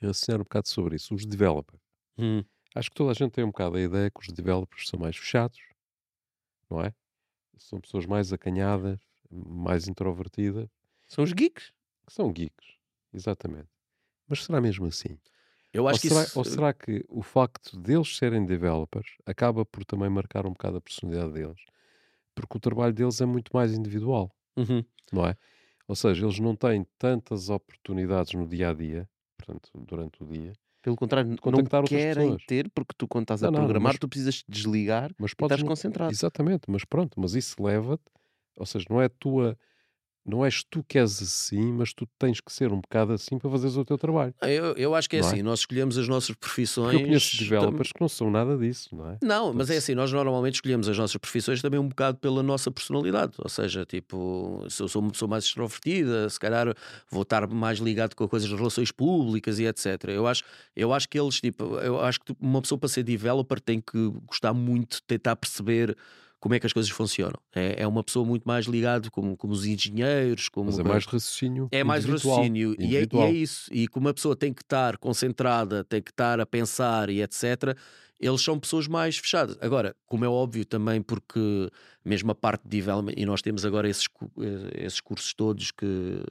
e ensinar um bocado sobre isso. Os developers. Hum. Acho que toda a gente tem um bocado a ideia que os developers são mais fechados, não é? São pessoas mais acanhadas, mais introvertidas. São os geeks. São geeks, exatamente. Mas será mesmo assim? Eu acho ou que será, isso... ou será que o facto deles serem developers acaba por também marcar um bocado a personalidade deles? Porque o trabalho deles é muito mais individual, uhum. não é? Ou seja, eles não têm tantas oportunidades no dia a dia, portanto, durante o dia. Pelo contrário, não querem ter, porque tu, quando estás não, a programar, não, mas, tu precisas desligar mas e estás concentrado. Exatamente, mas pronto, mas isso leva-te, ou seja, não é a tua não és tu que és assim, mas tu tens que ser um bocado assim para fazeres o teu trabalho. Ah, eu, eu acho que é não é? assim, é? nós escolhemos as nossas profissões. Porque eu conheço developers que não são nada disso, não é? Não, mas é assim, nós normalmente escolhemos as nossas profissões também um bocado pela nossa personalidade. Ou seja, tipo, se eu sou uma pessoa mais extrovertida, se calhar vou estar mais ligado com coisas de relações públicas e etc. Eu acho, eu acho que eles, tipo, eu acho que uma pessoa para ser developer tem que gostar muito de tentar perceber como é que as coisas funcionam. É, é uma pessoa muito mais ligada como, como os engenheiros. Como Mas é mais raciocínio. É mais raciocínio. E é, e é, isso. E como a pessoa tem que estar concentrada, tem que estar a pensar e etc., eles são pessoas mais fechadas. Agora, como é óbvio também, porque mesmo a parte de development, e nós temos agora esses, eh, esses cursos todos que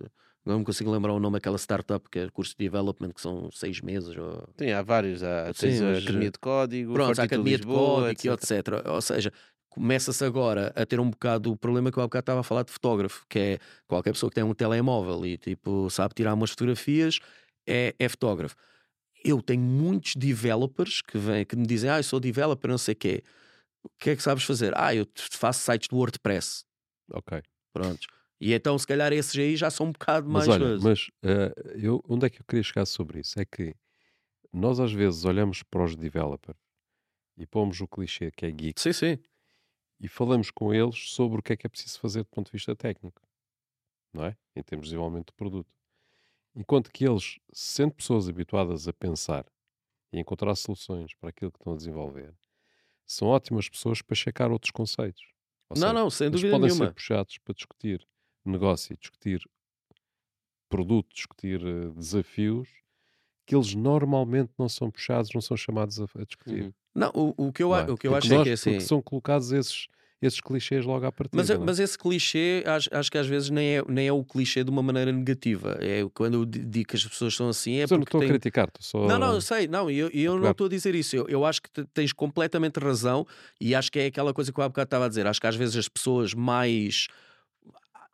não me consigo lembrar o nome daquela startup que é curso de development, que são seis meses. Ou... Tem, há vários. Há, Sim, a Academia de Código, Pronto, a Academia de, Lisboa, Código, etc. etc. Ou seja, começa-se agora a ter um bocado o problema que eu há bocado estava a falar de fotógrafo, que é qualquer pessoa que tem um telemóvel e tipo sabe tirar umas fotografias é, é fotógrafo. Eu tenho muitos developers que, vêm, que me dizem, ah, eu sou developer, não sei o quê. O que é que sabes fazer? Ah, eu faço sites do WordPress. Ok. Pronto. E então, se calhar, esses aí já são um bocado mais. Mas, olha, mas uh, eu, onde é que eu queria chegar sobre isso? É que nós, às vezes, olhamos para os developers e pomos o clichê que é geek. Sim, sim e falamos com eles sobre o que é que é preciso fazer do ponto de vista técnico, não é? Em termos de desenvolvimento do produto. Enquanto que eles, sendo pessoas habituadas a pensar e encontrar soluções para aquilo que estão a desenvolver, são ótimas pessoas para checar outros conceitos. Ou não, seja, não, sem dúvida podem nenhuma. ser puxados para discutir negócio, discutir produto, discutir uh, desafios que eles normalmente não são puxados, não são chamados a, a discutir. Uhum. Não, o, o que eu, é? o que eu acho é que é assim. são colocados esses, esses clichês logo à partida. Mas, é? mas esse clichê, acho, acho, que às vezes nem é, nem é o clichê de uma maneira negativa. É quando eu digo que as pessoas são assim. É mas eu não estou tem... a criticar, só. Não, não, eu sei, não, eu, eu não estou a dizer isso. Eu, eu acho que tens completamente razão e acho que é aquela coisa que eu há bocado estava a dizer. Acho que às vezes as pessoas mais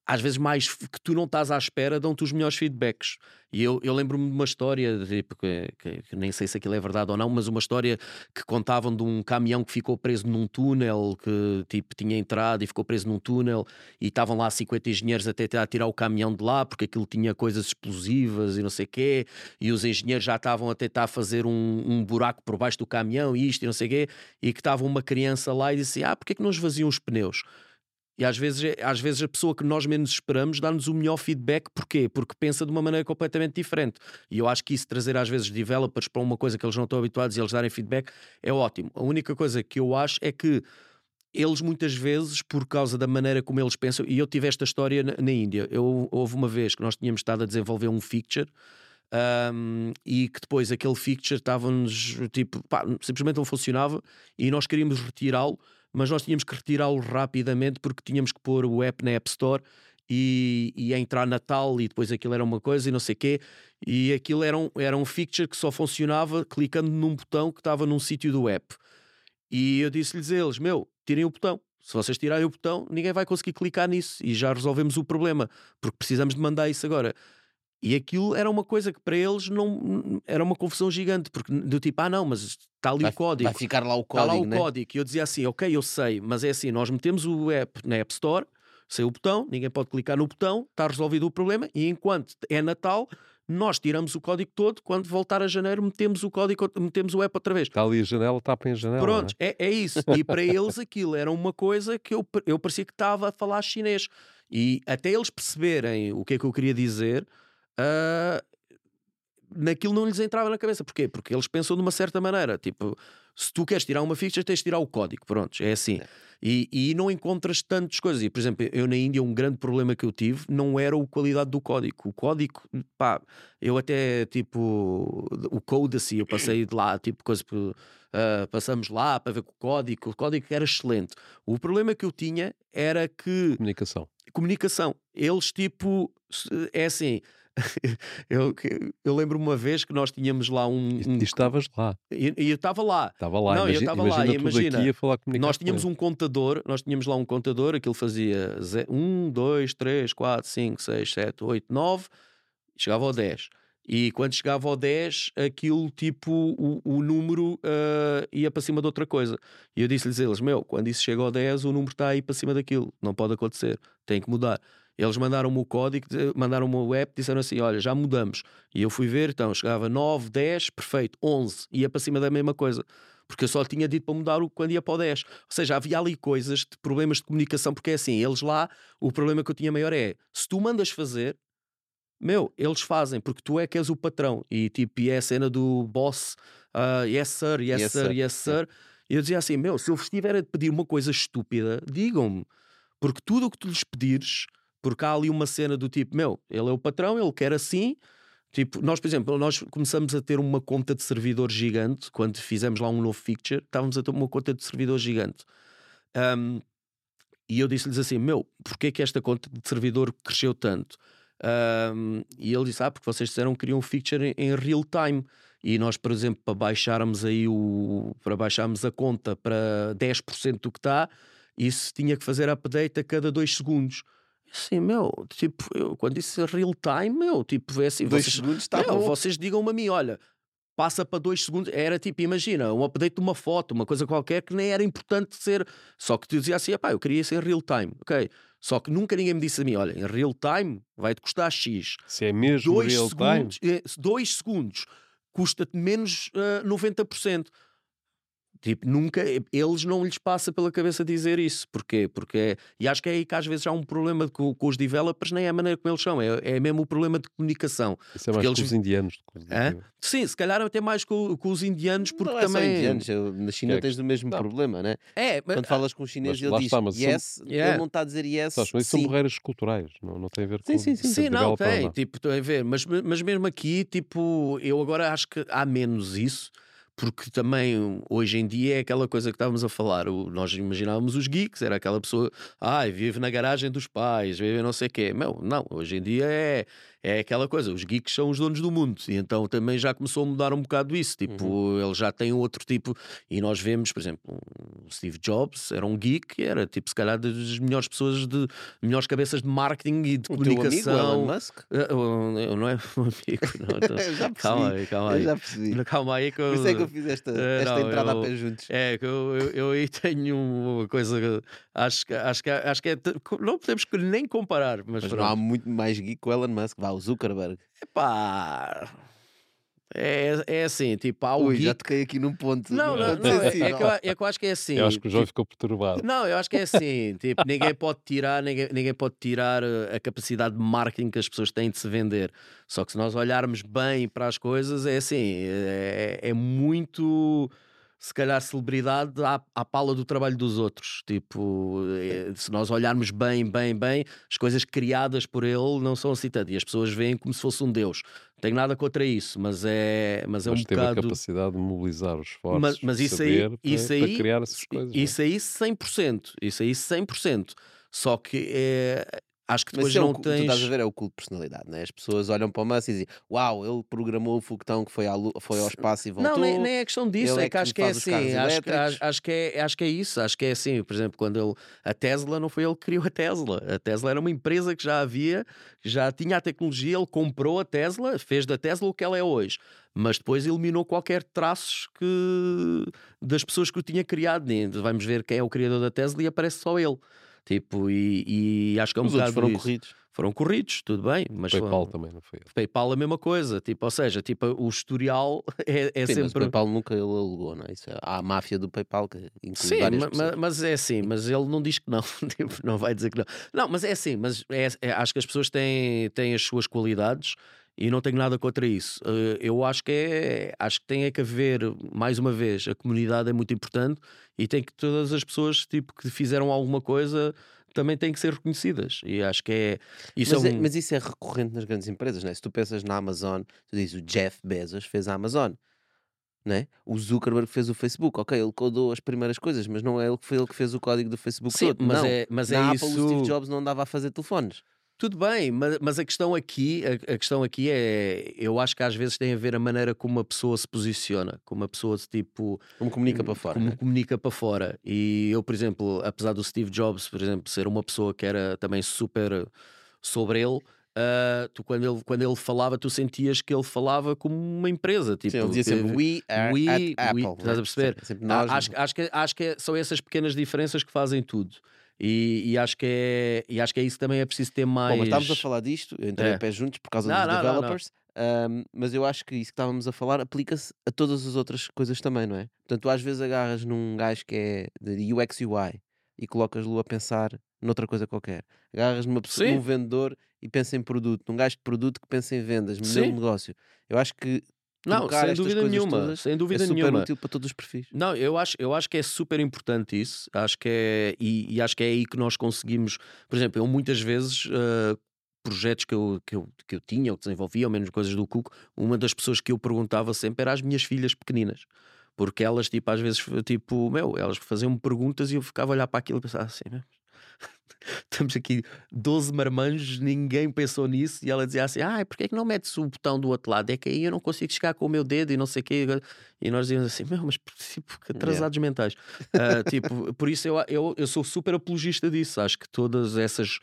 às vezes mais que tu não estás à espera, dão-te os melhores feedbacks. E eu, eu lembro-me de uma história, tipo, que, que, que, nem sei se aquilo é verdade ou não, mas uma história que contavam de um caminhão que ficou preso num túnel, que tipo tinha entrado e ficou preso num túnel, e estavam lá 50 engenheiros até a tirar o caminhão de lá, porque aquilo tinha coisas explosivas e não sei o quê, e os engenheiros já estavam a tentar fazer um, um buraco por baixo do caminhão, e isto e não sei o quê, e que estava uma criança lá e disse: Ah, porque é que não esvaziam os pneus? E às vezes, é, às vezes a pessoa que nós menos esperamos dá-nos o melhor feedback. Porquê? Porque pensa de uma maneira completamente diferente. E eu acho que isso trazer às vezes developers para uma coisa que eles não estão habituados e eles darem feedback é ótimo. A única coisa que eu acho é que eles muitas vezes, por causa da maneira como eles pensam, e eu tive esta história na, na Índia. Eu, houve uma vez que nós tínhamos estado a desenvolver um feature um, e que depois aquele feature estava-nos tipo, pá, simplesmente não funcionava e nós queríamos retirá-lo mas nós tínhamos que retirá-lo rapidamente porque tínhamos que pôr o app na App Store e, e entrar Natal e depois aquilo era uma coisa e não sei o quê. E aquilo era um, era um feature que só funcionava clicando num botão que estava num sítio do app. E eu disse-lhes eles: Meu, tirem o botão. Se vocês tirarem o botão, ninguém vai conseguir clicar nisso e já resolvemos o problema, porque precisamos de mandar isso agora. E aquilo era uma coisa que para eles não era uma confusão gigante, porque do tipo, ah, não, mas está ali vai, o código. Vai ficar lá o código. Está lá o né? código. E eu dizia assim, ok, eu sei, mas é assim, nós metemos o app na App Store, sem o botão, ninguém pode clicar no botão, está resolvido o problema, e enquanto é Natal, nós tiramos o código todo, quando voltar a janeiro, metemos o código, metemos o app outra vez. Está ali a janela, tapa em janela. Pronto, é? É, é, isso. E para eles aquilo era uma coisa que eu, eu parecia que estava a falar chinês. E até eles perceberem o que é que eu queria dizer, uh, naquilo não lhes entrava na cabeça. Porquê? Porque eles pensam de uma certa maneira. Tipo, se tu queres tirar uma feature, tens de tirar o código. Pronto, é assim. É. E, e não encontras tantas coisas. E, por exemplo, eu na Índia, um grande problema que eu tive não era a qualidade do código. O código, pá, eu até, tipo, o code assim, eu passei de lá, tipo, coisa. Uh, passamos lá para ver o código, o código era excelente. O problema que eu tinha era que. Comunicação. Comunicação. Eles, tipo, é assim <laughs> eu, eu lembro uma vez que nós tínhamos lá um. um... E, estavas lá. E, eu estava lá. Estava lá, não, imagina, eu estava lá. Imagina, nós tínhamos um contador, nós tínhamos lá um contador, aquilo fazia 1, 2, 3, 4, 5, 6, 7, 8, 9, chegava ao 10. E quando chegava ao 10, aquilo tipo, o, o número uh, ia para cima de outra coisa. E eu disse-lhes eles: Meu, quando isso chega ao 10, o número está aí para cima daquilo. Não pode acontecer, tem que mudar. Eles mandaram-me o código, mandaram-me o app, disseram assim: Olha, já mudamos. E eu fui ver, então chegava 9, 10, perfeito, 11, ia para cima da mesma coisa. Porque eu só tinha dito para mudar o quando ia para o 10. Ou seja, havia ali coisas de problemas de comunicação, porque é assim, eles lá, o problema que eu tinha maior é: se tu mandas fazer, meu, eles fazem, porque tu é que és o patrão. E tipo, e é a cena do boss, uh, yes sir, yes, yes sir, sir, yes sir. E eu dizia assim: Meu, se eu vos estiver a pedir uma coisa estúpida, digam-me. Porque tudo o que tu lhes pedires porque há ali uma cena do tipo, meu, ele é o patrão, ele quer assim. Tipo, nós, por exemplo, nós começamos a ter uma conta de servidor gigante quando fizemos lá um novo feature, estávamos a ter uma conta de servidor gigante. Um, e eu disse-lhes assim: Meu, porquê que esta conta de servidor cresceu tanto? Um, e ele disse: Ah, porque vocês disseram que queriam um feature em, real time. E nós, por exemplo, para baixarmos aí o. para baixarmos a conta para 10% do que está, isso tinha que fazer update a cada 2 segundos. Assim, meu, tipo, eu, quando disse real time, meu, tipo, é assim, dois vocês, segundos está meu, bom. vocês digam-me a mim, olha, passa para dois segundos, era tipo, imagina, um update de uma foto, uma coisa qualquer que nem era importante ser, só que tu dizia assim, pá, eu queria isso em real time, ok? Só que nunca ninguém me disse a mim, olha, em real time vai-te custar X. Se é mesmo dois real segundos, time? É, dois segundos custa-te menos uh, 90%. Tipo, nunca, eles não lhes passa pela cabeça dizer isso. Porquê? Porque, é, e acho que é aí que às vezes há um problema com, com os developers, nem é a maneira como eles são, é, é mesmo o problema de comunicação. Isso é mais eles... com os indianos. Sim, se calhar até mais com, com os indianos, porque não é também. Só indianos, na China é tens o mesmo não. problema, né? É, mas... Quando falas com o chinês, ele diz está, yes, são... yeah. ele não está a dizer yes. Mas isso são barreiras culturais, não, não tem a ver sim, com. Sim, sim, sim. não, tem. Tipo, tem a ver, mas, mas mesmo aqui, tipo, eu agora acho que há menos isso porque também hoje em dia é aquela coisa que estávamos a falar. O, nós imaginávamos os geeks, era aquela pessoa, ai, vive na garagem dos pais, vive não sei o quê. Meu, não, hoje em dia é, é aquela coisa, os geeks são os donos do mundo, e então também já começou a mudar um bocado isso. Tipo, uhum. ele já tem outro tipo, e nós vemos, por exemplo, o Steve Jobs era um geek, era tipo, se calhar, das melhores pessoas, de melhores cabeças de marketing e de o comunicação. Teu amigo, Elon Musk? Eu, eu não é <laughs> um amigo, não. <laughs> Eu já percebi. Calma aí, calma aí. Já percebi. Calma aí que eu... Por isso é que eu fiz esta, eh, esta não, entrada eu, a pé juntos. É, que eu, eu, eu aí <laughs> tenho uma coisa, acho, acho, que, acho que é, não podemos nem comparar, mas, mas não há muito mais geek que o Elon Musk, vá, o Zuckerberg. Epá. É, é assim, tipo, há o Ui, geek... já toquei aqui num ponto. Não, não, não é, é, que eu, é, que eu, acho que é assim. Eu acho que o João tipo... ficou perturbado. Não, eu acho que é assim. tipo, ninguém pode tirar, ninguém, ninguém pode tirar eh, a capacidade de marketing que as pessoas têm de se vender. Só que se nós olharmos bem para as coisas, é assim, é, é muito se calhar celebridade à, à pala do trabalho dos outros. Tipo, eh, se nós olharmos bem, bem, bem, as coisas criadas por ele não são assim tanto. E as pessoas veem como se fosse um Deus. Não tenho nada contra isso, mas é, mas é mas um teve bocado. a capacidade de mobilizar os esforços, mas, mas isso aí, isso para, aí, para criar essas coisas. É? Isso aí 100%. Isso aí 100%. Só que é, Acho que depois é não o, tens. Tu estás a ver, é o culto de personalidade, né? As pessoas olham para o Musk e dizem: Uau, ele programou o foguetão que foi, à, foi ao espaço e voltou. Não, nem, nem é questão disso, é, é que, acho que é assim. Acho, acho, acho, que é, acho que é isso. Acho que é assim. Por exemplo, quando ele. A Tesla não foi ele que criou a Tesla. A Tesla era uma empresa que já havia, já tinha a tecnologia, ele comprou a Tesla, fez da Tesla o que ela é hoje mas depois eliminou qualquer traços que das pessoas que o tinha criado. Vamos ver quem é o criador da Tesla e aparece só ele. Tipo, e, e acho que é um Os bocado foram isso. corridos. Foram corridos, tudo bem. Mas PayPal foram... também não foi. PayPal a mesma coisa, tipo, ou seja, tipo, o historial <laughs> é, é Sim, sempre. Mas o PayPal nunca ele alugou, não é? Isso é... Há a máfia do PayPal que inclui Sim, várias mas, mas, é assim, mas ele não diz que não, <laughs> tipo, não vai dizer que não. Não, mas é assim, mas é, é, acho que as pessoas têm, têm as suas qualidades e não tenho nada contra isso. Uh, eu acho que é, acho que tem é que haver, mais uma vez, a comunidade é muito importante e tem que todas as pessoas tipo, que fizeram alguma coisa também têm que ser reconhecidas. E acho que é. Isso mas, é, é um... mas isso é recorrente nas grandes empresas, não é? Se tu pensas na Amazon, tu dizes o Jeff Bezos fez a Amazon. Né? O Zuckerberg fez o Facebook, ok, ele codou as primeiras coisas, mas não é ele que foi ele que fez o código do Facebook Sim, todo. mas não. é, mas na é Apple isso... o Steve Jobs não andava a fazer telefones. Tudo bem, mas, mas a questão aqui, a, a, questão aqui é, eu acho que às vezes tem a ver a maneira como uma pessoa se posiciona, como uma pessoa se tipo como comunica para fora, como né? comunica para fora. E eu, por exemplo, apesar do Steve Jobs, por exemplo, ser uma pessoa que era também super sobre ele, Uh, tu, quando, ele, quando ele falava, tu sentias que ele falava como uma empresa. Tipo, Sim, ele dizia sempre We are we, at we, Apple. Estás a perceber? Sempre, nós... acho, acho, que, acho que são essas pequenas diferenças que fazem tudo. E, e, acho que é, e acho que é isso também é preciso ter mais. Bom, mas estávamos a falar disto, eu entrei é. a pé juntos por causa não, dos não, developers, não, um, mas eu acho que isso que estávamos a falar aplica-se a todas as outras coisas também, não é? Portanto, tu às vezes agarras num gajo que é de UX UI e colocas-lo a pensar noutra coisa qualquer. Agarras numa pessoa, num vendedor e pensa em produto, num gajo de produto que pensa em vendas, de negócio. Eu acho que não, sem dúvida nenhuma, todas, sem dúvida é super nenhuma. útil para todos os perfis. Não, eu acho, eu acho que é super importante isso. Acho que é e, e acho que é aí que nós conseguimos, por exemplo, eu muitas vezes uh, projetos que eu, que, eu, que eu tinha ou que desenvolvia, ou menos coisas do Cuco, uma das pessoas que eu perguntava sempre era às minhas filhas pequeninas. Porque elas, tipo, às vezes, tipo, meu, elas faziam perguntas e eu ficava a olhar para aquilo e pensava assim, meu, <laughs> estamos aqui 12 marmanjos, ninguém pensou nisso. E ela dizia assim: Ah, porquê é que não metes o botão do outro lado? É que aí eu não consigo chegar com o meu dedo e não sei o quê. E nós dizíamos assim: Meu, mas tipo, atrasados yeah. mentais. Uh, tipo, por isso eu, eu, eu sou super apologista disso. Acho que todas essas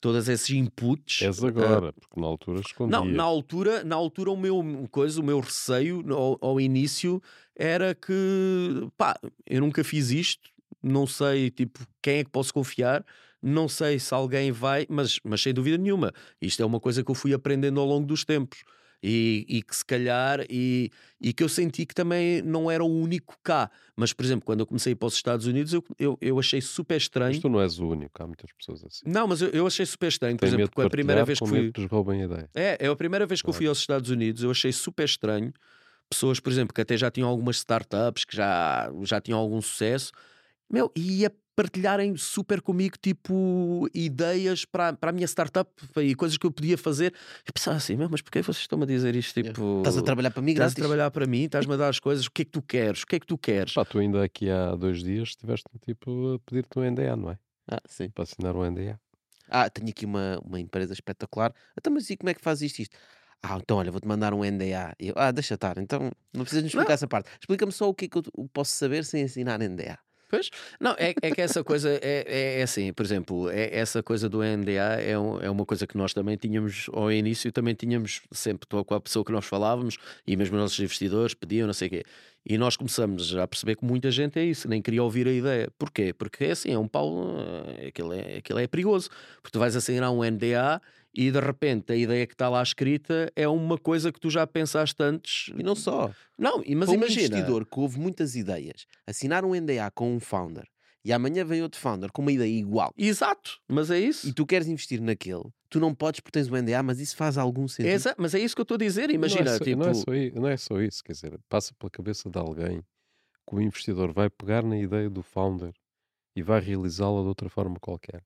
todos esses inputs. És agora, uh, porque na altura escondia. Não, na altura, na altura o meu coisa, o meu receio ao, ao, início era que pá, eu nunca fiz isto, não sei tipo quem é que posso confiar. Não sei se alguém vai, mas, mas sem dúvida nenhuma. Isto é uma coisa que eu fui aprendendo ao longo dos tempos. E, e, que se calhar e, e, que eu senti que também não era o único cá. Mas, por exemplo, quando eu comecei a ir para os Estados Unidos, eu, eu, eu achei super estranho. Mas tu não és o único, há muitas pessoas assim. Não, mas eu, eu achei super estranho. Por Tem exemplo, com a primeira vez que fui. É, é a primeira vez que claro. eu fui aos Estados Unidos, eu achei super estranho. Pessoas, por exemplo, que até já tinham algumas startups, que já, já tinham algum sucesso meu, e a partilharem super comigo, tipo, ideias para, para a minha startup e coisas que eu podia fazer. Eu pensava assim, meu, mas porquê vocês estão-me a dizer isto? Tipo, Estás a trabalhar para mim, estás a trabalhar para mim, estás-me a dar as coisas, o que é que tu queres? O que é que tu queres? Pá, tu ainda aqui há dois dias estiveste tipo a pedir-te um NDA, não é? Ah, sim. Para assinar um NDA. Ah, tenho aqui uma, uma empresa espetacular. Então, mas e como é que faz isto? isto? Ah, então olha, vou-te mandar um NDA. Eu, ah, deixa estar. Então, não precisas me explicar Não. essa parte. Explica-me só o que é que eu eu posso saber sem assinar NDA. Pois, não, é, é que essa coisa é, é, é assim, por exemplo, é, essa coisa do NDA é, um- é uma coisa que nós também tínhamos ao início, também tínhamos sempre com a pessoa que nós falávamos e mesmo os nossos investidores pediam, não sei o quê. E nós começamos a perceber que muita gente é isso, nem queria ouvir a ideia. Porquê? Porque é assim, é um pau, eh, aquilo é, aquilo é perigoso. Porque tu vais assinar um NDA e de repente a ideia que está lá escrita é uma coisa que tu já pensaste antes. E não só. Não, mas Para um imagina. investidor que houve muitas ideias, assinar um NDA com um founder e amanhã vem outro founder com uma ideia igual Exato, mas é isso. e tu queres investir naquele, tu não podes porque tens o NDA, mas isso faz algum sentido. Exa- mas é isso que eu estou a dizer. Imagina, não é, só, tipo. não, é só, i- não é só isso, quer dizer, passa pela cabeça de alguém que o investidor vai pegar na ideia do founder e vai realizá-la de outra forma qualquer.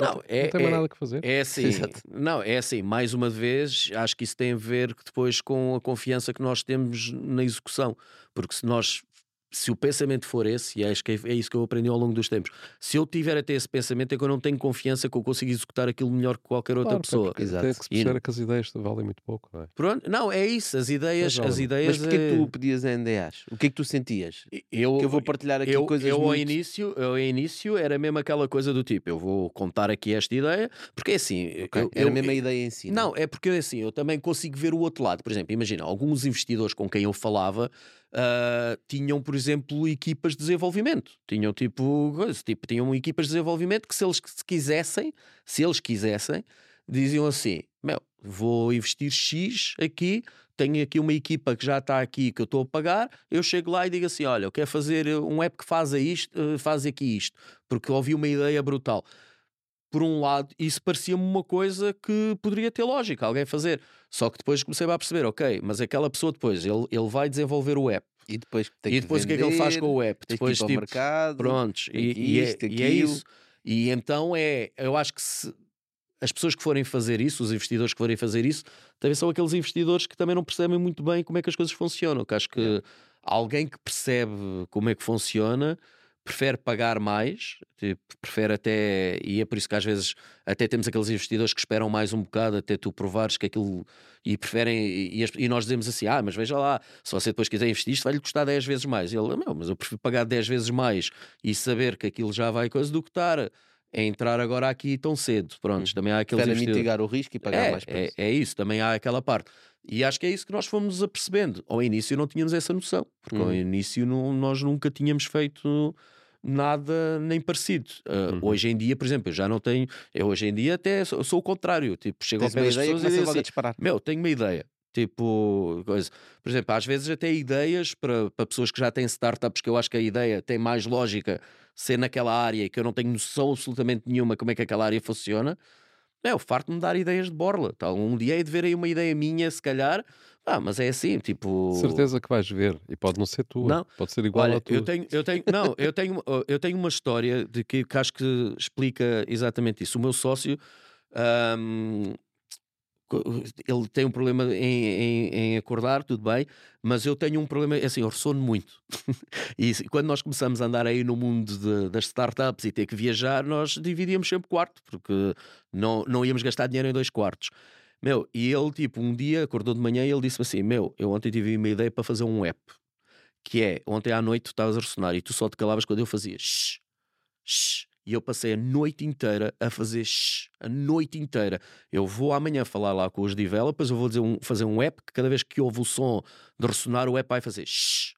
Não, é, não tem mais é- nada que fazer. é <laughs> assim, Exato. não, é assim, mais uma vez, acho que isso tem a ver que depois com a confiança que nós temos na execução, porque se nós se o pensamento for esse, e acho que é é isso que eu aprendi ao longo dos tempos, se eu tiver a ter esse pensamento é que eu não tenho confiança que eu consigo executar aquilo melhor que qualquer outra Claro, pessoa. porque Exato. Tem que se E- perceber que as ideias valem muito pouco, não é? Pronto, não, é isso, as ideias, Mas, as ideias. Mas porquê que é- tu pedias NDAs? O que é que tu sentias? eu, Que eu vou partilhar aqui eu, coisas eu ao muito... início, eu ao início era mesmo aquela coisa do tipo, eu vou contar aqui esta ideia, porque é assim, Ok, eu, Era eu- a mesma ideia em si. Não, é porque assim, eu também consigo ver o outro lado. Por exemplo, imagina, alguns investidores com quem eu falava ah, tinham, por exemplo, equipas de desenvolvimento. Tinham tipo, tipo, tinham equipas de desenvolvimento que se eles se quisessem, se eles quisessem, diziam assim: Meu, vou investir X aqui, tenho aqui uma equipa que já está aqui que eu estou a pagar, eu chego lá e digo assim: olha, eu quero fazer um app que faz isto, eh, faz aqui isto, porque ouvi uma ideia brutal por um lado, isso parecia-me uma coisa que poderia ter lógica, alguém fazer. Só que depois comecei a perceber, ok, mas aquela pessoa depois, ele, ele vai desenvolver o app. E depois, e depois o que é que ele faz com o app? Depois tipo, mercado. prontos, e, e, é, e é isso. E então é, eu acho que se as pessoas que forem fazer isso, os investidores que forem fazer isso, também são aqueles investidores que também não percebem muito bem como é que as coisas funcionam. Que acho que alguém que percebe como é que funciona prefere pagar mais, tipo, prefere até, e é por isso que às vezes até temos aqueles investidores que esperam mais um bocado até tu provares que aquilo e preferem, e, e nós dizemos assim: ah, mas veja lá, se você depois quiser investir, isto vai-lhe custar 10 vezes mais. E ele, meu, mas eu prefiro pagar 10 vezes mais e saber que aquilo já vai coisa do que estar a entrar agora aqui tão cedo. Prontos, também há aqueles Para investidores. mitigar o risco e pagar É, mais é, preço. é isso, também há aquela parte. E acho que é isso que nós fomos apercebendo. Ao início não tínhamos essa noção, porque ao Uhum. início não- nós nunca tínhamos feito nada nem parecido. Uh, Uhum. Hoje em dia, por exemplo, eu já não tenho. Eu hoje em dia até sou, sou o contrário. Tipo, chego ao Tens pé uma das pessoas e digo assim: disparar. Meu, tenho uma ideia. Tipo, coisa. Por exemplo, às vezes até ideias para, para pessoas que já têm startups, que eu acho que a ideia tem mais lógica ser naquela área e que eu não tenho noção absolutamente nenhuma como é que aquela área funciona. É, eu farto-me dar ideias de borla. Tal. Um dia hei de ver aí uma ideia minha, se calhar. Ah, mas é assim, tipo. Certeza que vais ver. E pode não ser tua. Não. Pode ser igual Olha, à tua. eu tenho, eu tenho, não, eu tenho, <laughs> eu tenho uma história de que, que acho que explica exatamente isso. O meu sócio, co- ele tem um problema em, em- em acordar, tudo bem, mas eu tenho um problema, é assim, eu ressono muito. <laughs> e quando nós começamos a andar aí no mundo de- das startups e ter que viajar, nós dividíamos sempre quarto, porque não, não íamos gastar dinheiro em dois quartos. Meu, e ele, tipo, um dia acordou de manhã e ele disse-me assim: Meu, eu ontem tive uma ideia para fazer um app que é ontem à noite tu estavas a ressonar e tu só te calavas quando eu fazia shh, shh. E eu passei a noite inteira a fazer shh, a noite inteira. Eu vou amanhã falar lá com os developers, eu vou um- fazer um app que cada vez que ouve o som de ressonar, o app vai fazer shh.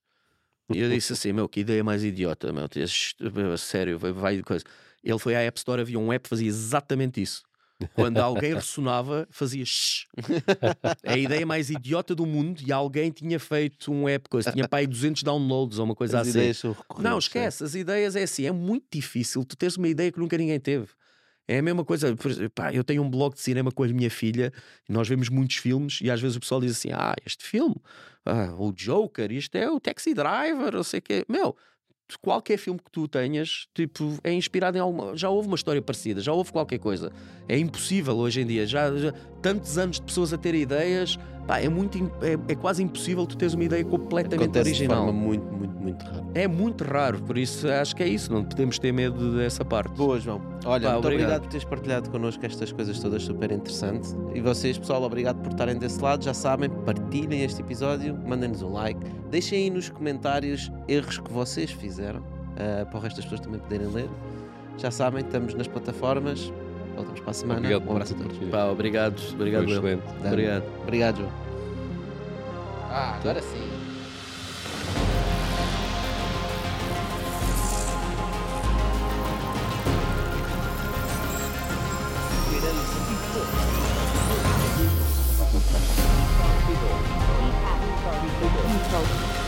E eu disse assim: Meu, que ideia mais idiota, meu, Sério, vai, vai coisa. Ele foi à App Store, havia um app que fazia exatamente isso. Quando alguém ressonava, fazia shh. É a ideia mais idiota do mundo e alguém tinha feito um app, coisa, tinha para aí 200 downloads ou uma coisa As assim. ideias são. Não, esquece, as ideias é assim, é muito difícil tu teres uma ideia que nunca ninguém teve. É a mesma coisa, pá, eu tenho um blog de cinema com a minha filha, nós vemos muitos filmes e às vezes o pessoal diz assim: ah, este filme, ah, o Joker, isto é o Taxi Driver, não sei o quê. Meu, qualquer filme que tu tenhas, tipo, é inspirado em alguma. Já houve uma história parecida, já houve qualquer coisa. É impossível hoje em dia. Já, já tantos anos de pessoas a ter ideias, pá, é, muito, é, é quase impossível tu teres uma ideia completamente Acontece original. De forma muito, muito, muito rara. É muito raro, por isso acho que é isso, não podemos ter medo dessa parte. Boa, João. Olha, Pá, muito obrigado. obrigado por teres partilhado connosco estas coisas todas super interessantes. E vocês, pessoal, obrigado por estarem desse lado. Já sabem, partilhem este episódio, mandem-nos um like, deixem aí nos comentários erros que vocês fizeram, ah, para o resto das pessoas também poderem ler. Já sabem, estamos nas plataformas. Voltamos para a semana. Obrigado um por todos. Pá, obrigado, obrigado. Foi excelente. Obrigado. Obrigado, João. Ah, agora sim. Control.